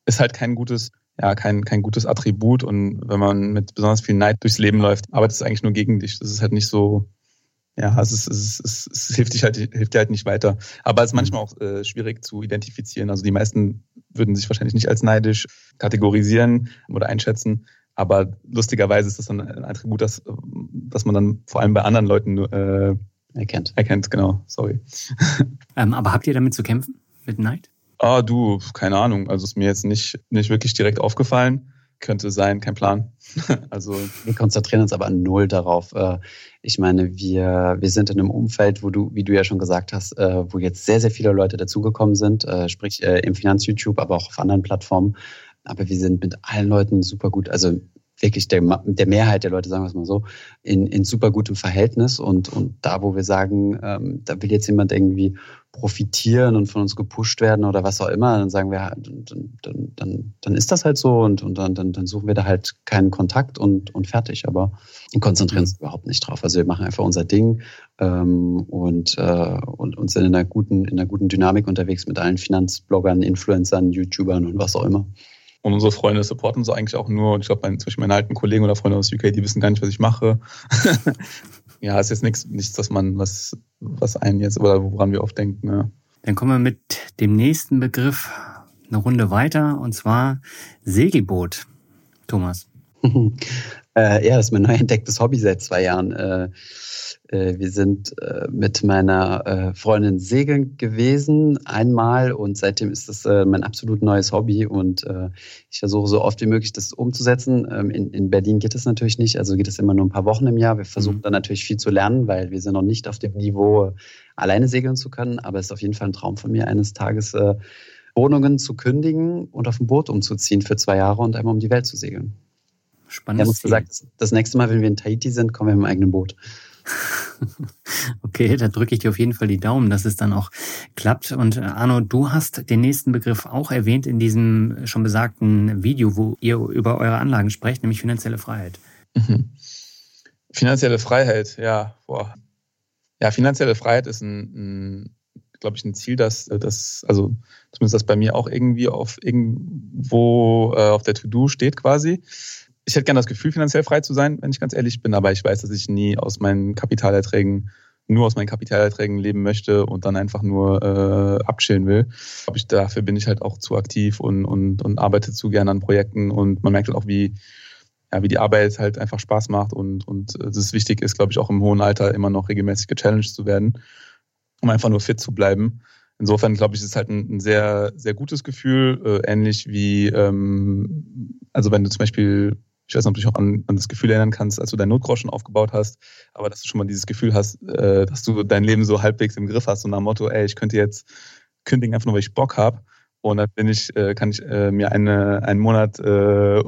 ist halt kein gutes, ja, kein, kein gutes Attribut und wenn man mit besonders viel Neid durchs Leben läuft, arbeitet es eigentlich nur gegen dich. Das ist halt nicht so, ja, es, ist, es, ist, es, hilft, dich halt, hilft dir halt nicht weiter. Aber es ist manchmal auch äh, schwierig zu identifizieren. Also die meisten würden sich wahrscheinlich nicht als neidisch kategorisieren oder einschätzen. Aber lustigerweise ist das dann ein Attribut, das, das man dann vor allem bei anderen Leuten äh, erkennt. Erkennt, genau. Sorry. Ähm, aber habt ihr damit zu kämpfen? Mit Neid? Ah, du, keine Ahnung. Also ist mir jetzt nicht, nicht wirklich direkt aufgefallen. Könnte sein, kein Plan. also wir konzentrieren uns aber null darauf. Äh, ich meine, wir, wir sind in einem Umfeld, wo du, wie du ja schon gesagt hast, äh, wo jetzt sehr, sehr viele Leute dazugekommen sind, äh, sprich im Finanz-YouTube, aber auch auf anderen Plattformen aber wir sind mit allen Leuten super gut, also wirklich der, der Mehrheit der Leute, sagen wir es mal so, in, in super gutem Verhältnis und, und da, wo wir sagen, ähm, da will jetzt jemand irgendwie profitieren und von uns gepusht werden oder was auch immer, dann sagen wir, dann, dann, dann, dann ist das halt so und, und dann, dann, dann suchen wir da halt keinen Kontakt und, und fertig. Aber wir konzentrieren uns überhaupt nicht drauf. Also wir machen einfach unser Ding ähm, und, äh, und, und sind in einer, guten, in einer guten Dynamik unterwegs mit allen Finanzbloggern, Influencern, YouTubern und was auch immer. Und unsere Freunde supporten so eigentlich auch nur. Und ich glaube, zum Beispiel meine alten Kollegen oder Freunde aus UK, die wissen gar nicht, was ich mache. ja, ist jetzt nichts, nichts, was man, was, was einen jetzt oder woran wir oft denken. Ne? Dann kommen wir mit dem nächsten Begriff eine Runde weiter und zwar Segelboot. Thomas. äh, ja, das ist mein neu entdecktes Hobby seit zwei Jahren. Äh, äh, wir sind äh, mit meiner äh, Freundin segeln gewesen einmal und seitdem ist das mein absolut neues Hobby und ich versuche so oft wie möglich das umzusetzen. Ähm, in, Berlin geht es natürlich nicht, also geht es immer nur ein paar Wochen im Jahr. Wir versuchen mhm. dann natürlich viel zu lernen, weil wir sind noch nicht auf dem Niveau, alleine segeln zu können, aber es ist auf jeden Fall ein Traum von mir, eines Tages Wohnungen zu kündigen und auf ein Boot umzuziehen für zwei Jahre und einmal um die Welt zu segeln. Spannend. Er muss gesagt, das nächste Mal, wenn wir in Tahiti sind, kommen wir mit dem eigenen Boot. Okay, da drücke ich dir auf jeden Fall die Daumen, dass es dann auch klappt. Und äh, Arno, du hast den nächsten Begriff auch erwähnt in diesem schon besagten Video, wo ihr über eure Anlagen sprecht, nämlich finanzielle Freiheit. Mhm. Finanzielle Freiheit, ja, boah. Ja, finanzielle Freiheit ist ein, ein glaube ich, ein Ziel, dass das, also zumindest das bei mir auch irgendwie auf irgendwo äh, auf der To-Do steht quasi ich hätte gerne das Gefühl, finanziell frei zu sein, wenn ich ganz ehrlich bin, aber ich weiß, dass ich nie aus meinen Kapitalerträgen, nur aus meinen Kapitalerträgen leben möchte und dann einfach nur äh, abchillen will. Aber ich, dafür bin ich halt auch zu aktiv und, und, und arbeite zu gerne an Projekten und man merkt halt auch, wie, ja, wie die Arbeit halt einfach Spaß macht und, und es ist wichtig ist, glaube ich, auch im hohen Alter immer noch regelmäßig gechallenged zu werden, um einfach nur fit zu bleiben. Insofern glaube ich, ist es halt ein, ein, sehr, sehr gutes Gefühl, äh, ähnlich wie, ähm, also wenn du zum Beispiel ich weiß nicht, ob du dich auch an, an, das Gefühl erinnern kannst, als du dein Notgroschen aufgebaut hast, aber dass du schon mal dieses Gefühl hast, äh, dass du dein Leben so halbwegs im Griff hast und nach dem Motto, ey, ich könnte jetzt kündigen, einfach nur, weil ich Bock habe. Und dann bin ich, äh, kann ich äh, mir eine, einen Monat äh,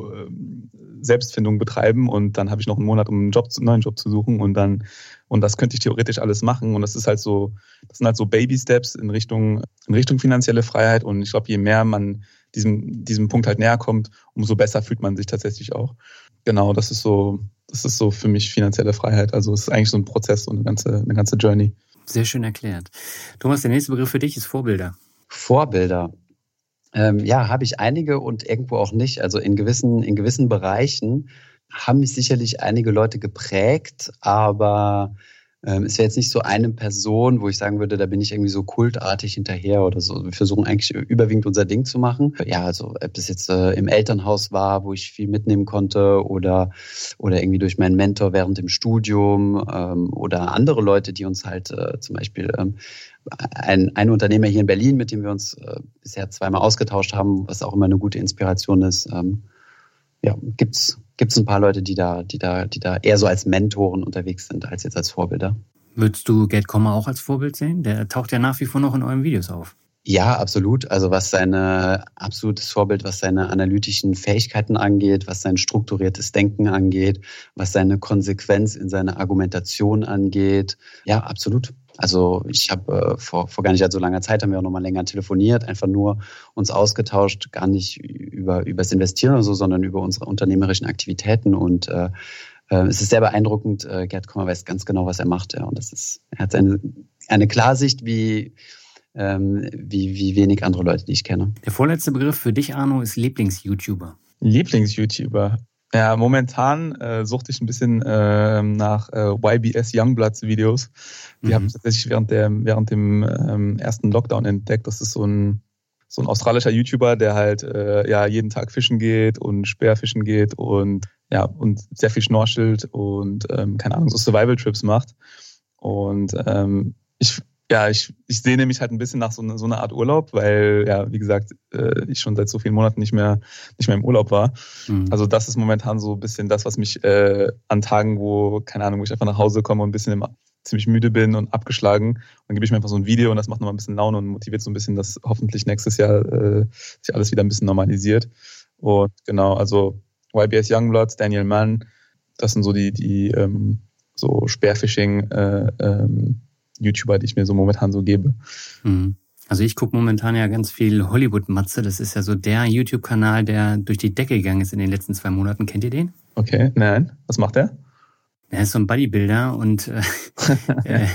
Selbstfindung betreiben und dann habe ich noch einen Monat, um einen, Job, einen neuen Job zu suchen und dann und das könnte ich theoretisch alles machen und das ist halt so, das sind halt so Baby Steps in Richtung in Richtung finanzielle Freiheit und ich glaube, je mehr man diesem, diesem Punkt halt näher kommt, umso besser fühlt man sich tatsächlich auch. Genau, das ist so, das ist so für mich finanzielle Freiheit. Also es ist eigentlich so ein Prozess und eine ganze, eine ganze Journey. Sehr schön erklärt. Thomas, der nächste Begriff für dich ist Vorbilder. Vorbilder. Ähm, ja, habe ich einige und irgendwo auch nicht. Also in gewissen, in gewissen Bereichen haben mich sicherlich einige Leute geprägt, aber ähm, es wäre jetzt nicht so eine Person, wo ich sagen würde, da bin ich irgendwie so kultartig hinterher oder so. Wir versuchen eigentlich überwiegend unser Ding zu machen. Ja, also ob es jetzt äh, im Elternhaus war, wo ich viel mitnehmen konnte oder, oder irgendwie durch meinen Mentor während dem Studium ähm, oder andere Leute, die uns halt äh, zum Beispiel ähm, ein, ein Unternehmer hier in Berlin, mit dem wir uns äh, bisher zweimal ausgetauscht haben, was auch immer eine gute Inspiration ist. Ja, gibt's gibt es ein paar Leute, die da, die da, die da eher so als Mentoren unterwegs sind, als jetzt als Vorbilder. Würdest du Gerd Kommer auch als Vorbild sehen? Der taucht ja nach wie vor noch in euren Videos auf. Ja, absolut. Also was seine absolutes Vorbild, was seine analytischen Fähigkeiten angeht, was sein strukturiertes Denken angeht, was seine Konsequenz in seiner Argumentation angeht. Ja, absolut. Also ich habe äh, vor, vor gar nicht so langer Zeit haben wir auch noch mal länger telefoniert, einfach nur uns ausgetauscht, gar nicht über über das Investieren oder so, sondern über unsere unternehmerischen Aktivitäten und äh, äh, es ist sehr beeindruckend. Äh, Gerd Kommer weiß ganz genau, was er macht, ja, und das ist er hat eine eine Klarsicht wie ähm, wie, wie wenig andere Leute, die ich kenne. Der vorletzte Begriff für dich, Arno, ist Lieblings-YouTuber. Lieblings-YouTuber. Ja, momentan äh, suchte ich ein bisschen äh, nach äh, YBS Youngbloods Videos. Die mhm. habe ich tatsächlich während, der, während dem ähm, ersten Lockdown entdeckt. Das ist so ein, so ein australischer YouTuber, der halt äh, ja jeden Tag fischen geht und Speerfischen geht und ja und sehr viel schnorchelt und ähm, keine Ahnung so Survival Trips macht. Und ähm, ich ja, ich, ich sehne mich halt ein bisschen nach so, eine, so einer Art Urlaub, weil, ja, wie gesagt, äh, ich schon seit so vielen Monaten nicht mehr, nicht mehr im Urlaub war. Mhm. Also das ist momentan so ein bisschen das, was mich äh, an Tagen, wo, keine Ahnung, wo ich einfach nach Hause komme und ein bisschen im, ziemlich müde bin und abgeschlagen, dann gebe ich mir einfach so ein Video und das macht nochmal ein bisschen Laune und motiviert so ein bisschen, dass hoffentlich nächstes Jahr äh, sich alles wieder ein bisschen normalisiert. Und genau, also YBS Youngbloods, Daniel Mann, das sind so die, die ähm, so Spearfishing äh, ähm, YouTuber, die ich mir so momentan so gebe. Mhm. Also ich gucke momentan ja ganz viel Hollywood-Matze. Das ist ja so der YouTube-Kanal, der durch die Decke gegangen ist in den letzten zwei Monaten. Kennt ihr den? Okay, nein. Was macht der? Er ist so ein Bodybuilder und äh, äh,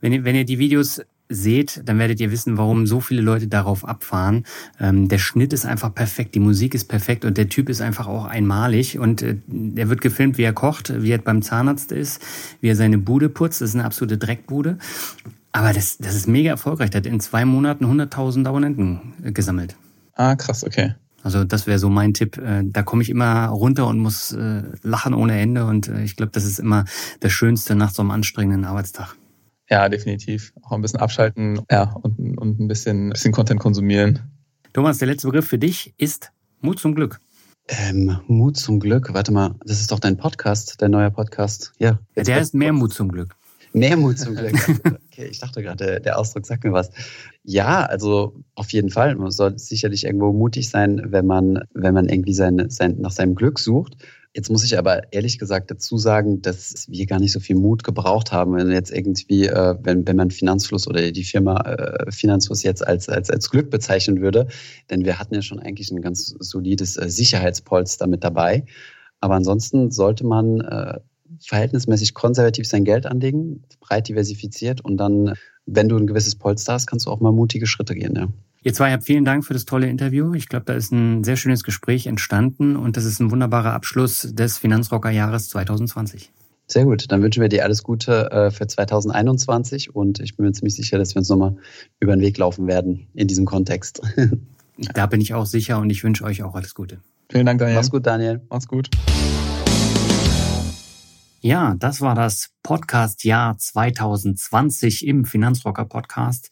wenn, ihr, wenn ihr die Videos seht, dann werdet ihr wissen, warum so viele Leute darauf abfahren. Ähm, der Schnitt ist einfach perfekt, die Musik ist perfekt und der Typ ist einfach auch einmalig und äh, er wird gefilmt, wie er kocht, wie er beim Zahnarzt ist, wie er seine Bude putzt. Das ist eine absolute Dreckbude. Aber das, das ist mega erfolgreich. Der hat in zwei Monaten 100.000 Abonnenten äh, gesammelt. Ah, krass, okay. Also das wäre so mein Tipp. Äh, da komme ich immer runter und muss äh, lachen ohne Ende. Und ich glaube, das ist immer das Schönste nach so einem anstrengenden Arbeitstag. Ja, definitiv. Auch ein bisschen abschalten ja, und, und ein, bisschen, ein bisschen Content konsumieren. Thomas, der letzte Begriff für dich ist Mut zum Glück. Ähm, Mut zum Glück. Warte mal, das ist doch dein Podcast, dein neuer Podcast. Ja. Der ist mehr Mut zum Glück. Mehr Mut zum Glück. Okay, ich dachte gerade, der, der Ausdruck sagt mir was. Ja, also auf jeden Fall. Man soll sicherlich irgendwo mutig sein, wenn man, wenn man irgendwie sein, sein, nach seinem Glück sucht. Jetzt muss ich aber ehrlich gesagt dazu sagen, dass wir gar nicht so viel Mut gebraucht haben, wenn jetzt irgendwie, äh, wenn, wenn man Finanzfluss oder die Firma äh, Finanzfluss jetzt als, als, als Glück bezeichnen würde. Denn wir hatten ja schon eigentlich ein ganz solides äh, Sicherheitspolster mit dabei. Aber ansonsten sollte man äh, verhältnismäßig konservativ sein Geld anlegen, breit diversifiziert und dann, wenn du ein gewisses Polster hast, kannst du auch mal mutige Schritte gehen. Ja. Ihr zwei habt vielen Dank für das tolle Interview. Ich glaube, da ist ein sehr schönes Gespräch entstanden und das ist ein wunderbarer Abschluss des Finanzrocker-Jahres 2020. Sehr gut, dann wünschen wir dir alles Gute äh, für 2021 und ich bin mir ziemlich sicher, dass wir uns nochmal über den Weg laufen werden in diesem Kontext. Da bin ich auch sicher und ich wünsche euch auch alles Gute. Vielen Dank, Daniel. Mach's gut, Daniel. Mach's gut. Ja, das war das Podcast-Jahr 2020 im Finanzrocker Podcast.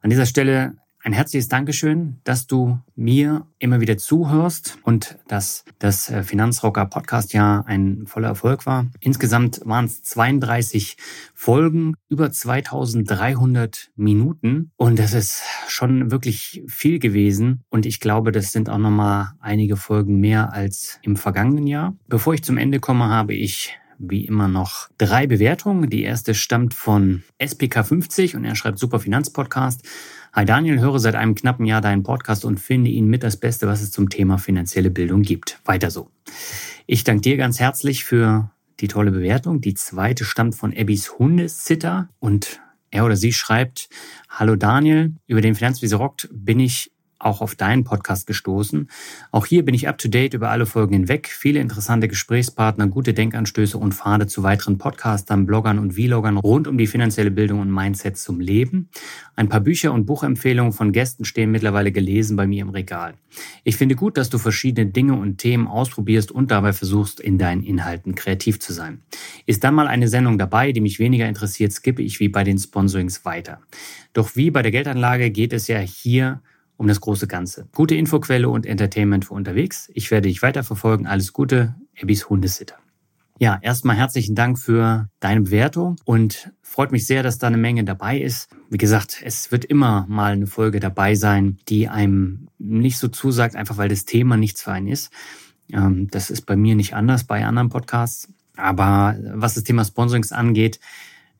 An dieser Stelle ein herzliches Dankeschön, dass du mir immer wieder zuhörst und dass das äh, Finanzrocker Podcast Jahr ein voller Erfolg war. Insgesamt waren es 32 Folgen, über 2300 Minuten und das ist schon wirklich viel gewesen und ich glaube, das sind auch nochmal einige Folgen mehr als im vergangenen Jahr. Bevor ich zum Ende komme, habe ich wie immer noch drei Bewertungen. Die erste stammt von SPK50 und er schreibt Super Finanzpodcast. Hi Daniel, höre seit einem knappen Jahr deinen Podcast und finde ihn mit das Beste, was es zum Thema finanzielle Bildung gibt. Weiter so. Ich danke dir ganz herzlich für die tolle Bewertung. Die zweite stammt von Abbys Hundesitter und er oder sie schreibt, Hallo Daniel, über den Finanzwiese rockt bin ich auch auf deinen Podcast gestoßen. Auch hier bin ich up to date über alle Folgen hinweg. Viele interessante Gesprächspartner, gute Denkanstöße und Pfade zu weiteren Podcastern, Bloggern und Vloggern rund um die finanzielle Bildung und Mindset zum Leben. Ein paar Bücher und Buchempfehlungen von Gästen stehen mittlerweile gelesen bei mir im Regal. Ich finde gut, dass du verschiedene Dinge und Themen ausprobierst und dabei versuchst, in deinen Inhalten kreativ zu sein. Ist dann mal eine Sendung dabei, die mich weniger interessiert, skippe ich wie bei den Sponsorings weiter. Doch wie bei der Geldanlage geht es ja hier um das große Ganze. Gute Infoquelle und Entertainment für unterwegs. Ich werde dich weiterverfolgen. Alles Gute, Abbys Hundesitter. Ja, erstmal herzlichen Dank für deine Bewertung und freut mich sehr, dass da eine Menge dabei ist. Wie gesagt, es wird immer mal eine Folge dabei sein, die einem nicht so zusagt, einfach weil das Thema nichts für einen ist. Ähm, das ist bei mir nicht anders bei anderen Podcasts. Aber was das Thema Sponsorings angeht,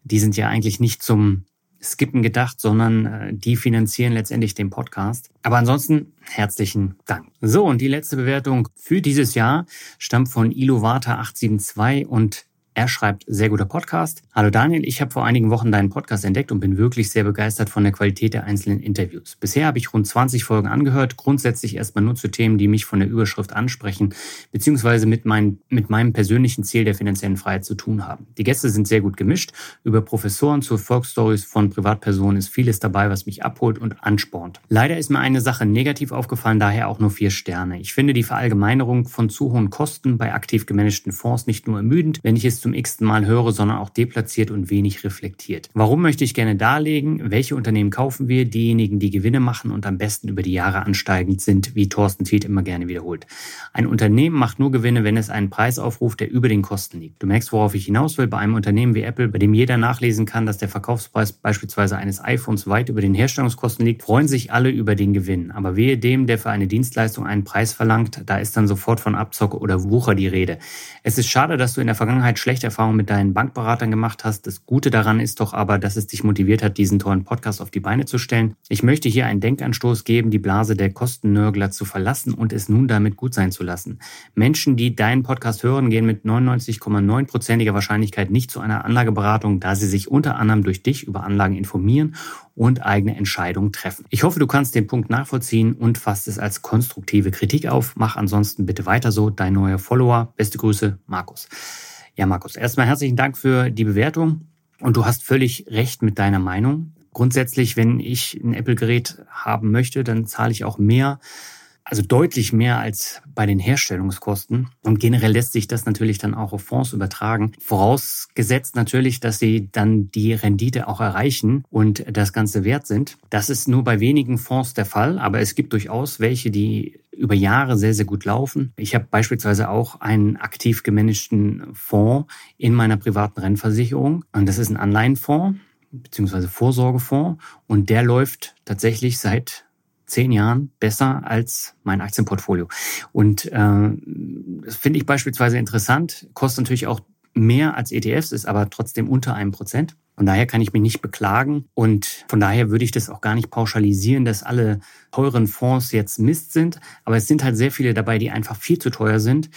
die sind ja eigentlich nicht zum Skippen gedacht, sondern äh, die finanzieren letztendlich den Podcast. Aber ansonsten herzlichen Dank. So, und die letzte Bewertung für dieses Jahr stammt von Ilovata872 und er schreibt, sehr guter Podcast. Hallo Daniel, ich habe vor einigen Wochen deinen Podcast entdeckt und bin wirklich sehr begeistert von der Qualität der einzelnen Interviews. Bisher habe ich rund 20 Folgen angehört, grundsätzlich erstmal nur zu Themen, die mich von der Überschrift ansprechen, beziehungsweise mit, mein, mit meinem persönlichen Ziel der finanziellen Freiheit zu tun haben. Die Gäste sind sehr gut gemischt. Über Professoren zu Volksstories von Privatpersonen ist vieles dabei, was mich abholt und anspornt. Leider ist mir eine Sache negativ aufgefallen, daher auch nur vier Sterne. Ich finde die Verallgemeinerung von zu hohen Kosten bei aktiv gemanagten Fonds nicht nur ermüdend, wenn ich es zum x-ten Mal höre, sondern auch deplatziert und wenig reflektiert. Warum möchte ich gerne darlegen? Welche Unternehmen kaufen wir? Diejenigen, die Gewinne machen und am besten über die Jahre ansteigend sind, wie Thorsten Tweet immer gerne wiederholt. Ein Unternehmen macht nur Gewinne, wenn es einen Preis aufruft, der über den Kosten liegt. Du merkst, worauf ich hinaus will. Bei einem Unternehmen wie Apple, bei dem jeder nachlesen kann, dass der Verkaufspreis beispielsweise eines iPhones weit über den Herstellungskosten liegt, freuen sich alle über den Gewinn. Aber wehe dem, der für eine Dienstleistung einen Preis verlangt, da ist dann sofort von Abzocke oder Wucher die Rede. Es ist schade, dass du in der Vergangenheit schlecht schlechte Erfahrungen mit deinen Bankberatern gemacht hast. Das Gute daran ist doch aber, dass es dich motiviert hat, diesen tollen Podcast auf die Beine zu stellen. Ich möchte hier einen Denkanstoß geben, die Blase der Kostennörgler zu verlassen und es nun damit gut sein zu lassen. Menschen, die deinen Podcast hören, gehen mit 99,9%iger Wahrscheinlichkeit nicht zu einer Anlageberatung, da sie sich unter anderem durch dich über Anlagen informieren und eigene Entscheidungen treffen. Ich hoffe, du kannst den Punkt nachvollziehen und fasst es als konstruktive Kritik auf. Mach ansonsten bitte weiter so. Dein neuer Follower. Beste Grüße, Markus. Ja, Markus, erstmal herzlichen Dank für die Bewertung. Und du hast völlig recht mit deiner Meinung. Grundsätzlich, wenn ich ein Apple-Gerät haben möchte, dann zahle ich auch mehr also deutlich mehr als bei den Herstellungskosten. Und generell lässt sich das natürlich dann auch auf Fonds übertragen. Vorausgesetzt natürlich, dass sie dann die Rendite auch erreichen und das Ganze wert sind. Das ist nur bei wenigen Fonds der Fall, aber es gibt durchaus welche, die über Jahre sehr, sehr gut laufen. Ich habe beispielsweise auch einen aktiv gemanagten Fonds in meiner privaten Rennversicherung. Und das ist ein Anleihenfonds beziehungsweise Vorsorgefonds und der läuft tatsächlich seit zehn Jahren besser als mein Aktienportfolio. Und äh, das finde ich beispielsweise interessant, kostet natürlich auch mehr als ETFs, ist aber trotzdem unter einem Prozent. Von daher kann ich mich nicht beklagen und von daher würde ich das auch gar nicht pauschalisieren, dass alle teuren Fonds jetzt Mist sind. Aber es sind halt sehr viele dabei, die einfach viel zu teuer sind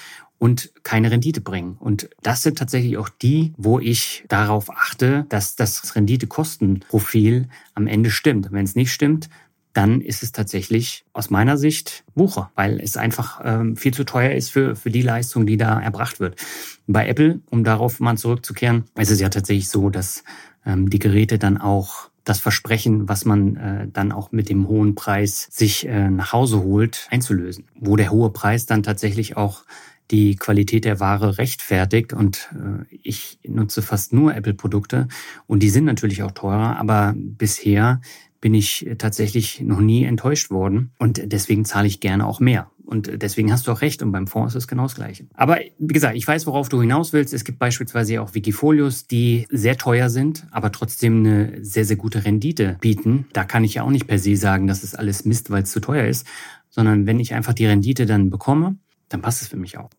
und keine Rendite bringen. Und das sind tatsächlich auch die, wo ich darauf achte, dass das Rendite-Kosten-Profil am Ende stimmt. Wenn es nicht stimmt, dann ist es tatsächlich aus meiner Sicht Wucher, weil es einfach ähm, viel zu teuer ist für, für die Leistung, die da erbracht wird. Bei Apple, um darauf mal zurückzukehren, ist es ja tatsächlich so, dass ähm, die Geräte dann auch das Versprechen, was man äh, dann auch mit dem hohen Preis sich äh, nach Hause holt, einzulösen. Wo der hohe Preis dann tatsächlich auch die Qualität der Ware rechtfertigt. Und äh, ich nutze fast nur Apple-Produkte und die sind natürlich auch teurer, aber bisher bin ich tatsächlich noch nie enttäuscht worden und deswegen zahle ich gerne auch mehr. Und deswegen hast du auch recht und beim Fonds ist es genau das Gleiche. Aber wie gesagt, ich weiß, worauf du hinaus willst. Es gibt beispielsweise auch Wikifolios, die sehr teuer sind, aber trotzdem eine sehr, sehr gute Rendite bieten. Da kann ich ja auch nicht per se sagen, dass es alles Mist, weil es zu teuer ist, sondern wenn ich einfach die Rendite dann bekomme, dann passt es für mich auch.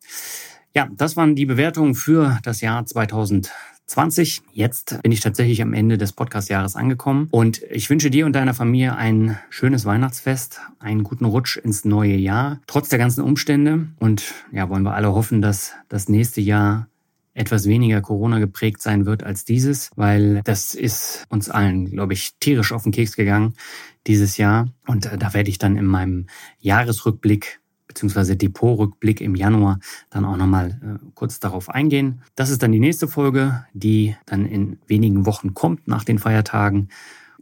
Ja, das waren die Bewertungen für das Jahr 2020. 20. Jetzt bin ich tatsächlich am Ende des Podcast-Jahres angekommen und ich wünsche dir und deiner Familie ein schönes Weihnachtsfest, einen guten Rutsch ins neue Jahr, trotz der ganzen Umstände. Und ja, wollen wir alle hoffen, dass das nächste Jahr etwas weniger Corona geprägt sein wird als dieses, weil das ist uns allen, glaube ich, tierisch auf den Keks gegangen dieses Jahr. Und äh, da werde ich dann in meinem Jahresrückblick beziehungsweise Depotrückblick im Januar dann auch nochmal äh, kurz darauf eingehen. Das ist dann die nächste Folge, die dann in wenigen Wochen kommt nach den Feiertagen.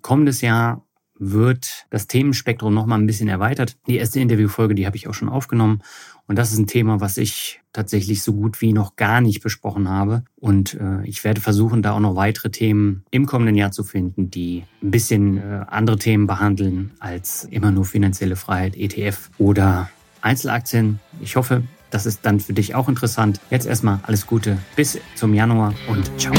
Kommendes Jahr wird das Themenspektrum nochmal ein bisschen erweitert. Die erste Interviewfolge, die habe ich auch schon aufgenommen. Und das ist ein Thema, was ich tatsächlich so gut wie noch gar nicht besprochen habe. Und äh, ich werde versuchen, da auch noch weitere Themen im kommenden Jahr zu finden, die ein bisschen äh, andere Themen behandeln als immer nur finanzielle Freiheit, ETF oder Einzelaktien. Ich hoffe, das ist dann für dich auch interessant. Jetzt erstmal alles Gute bis zum Januar und ciao.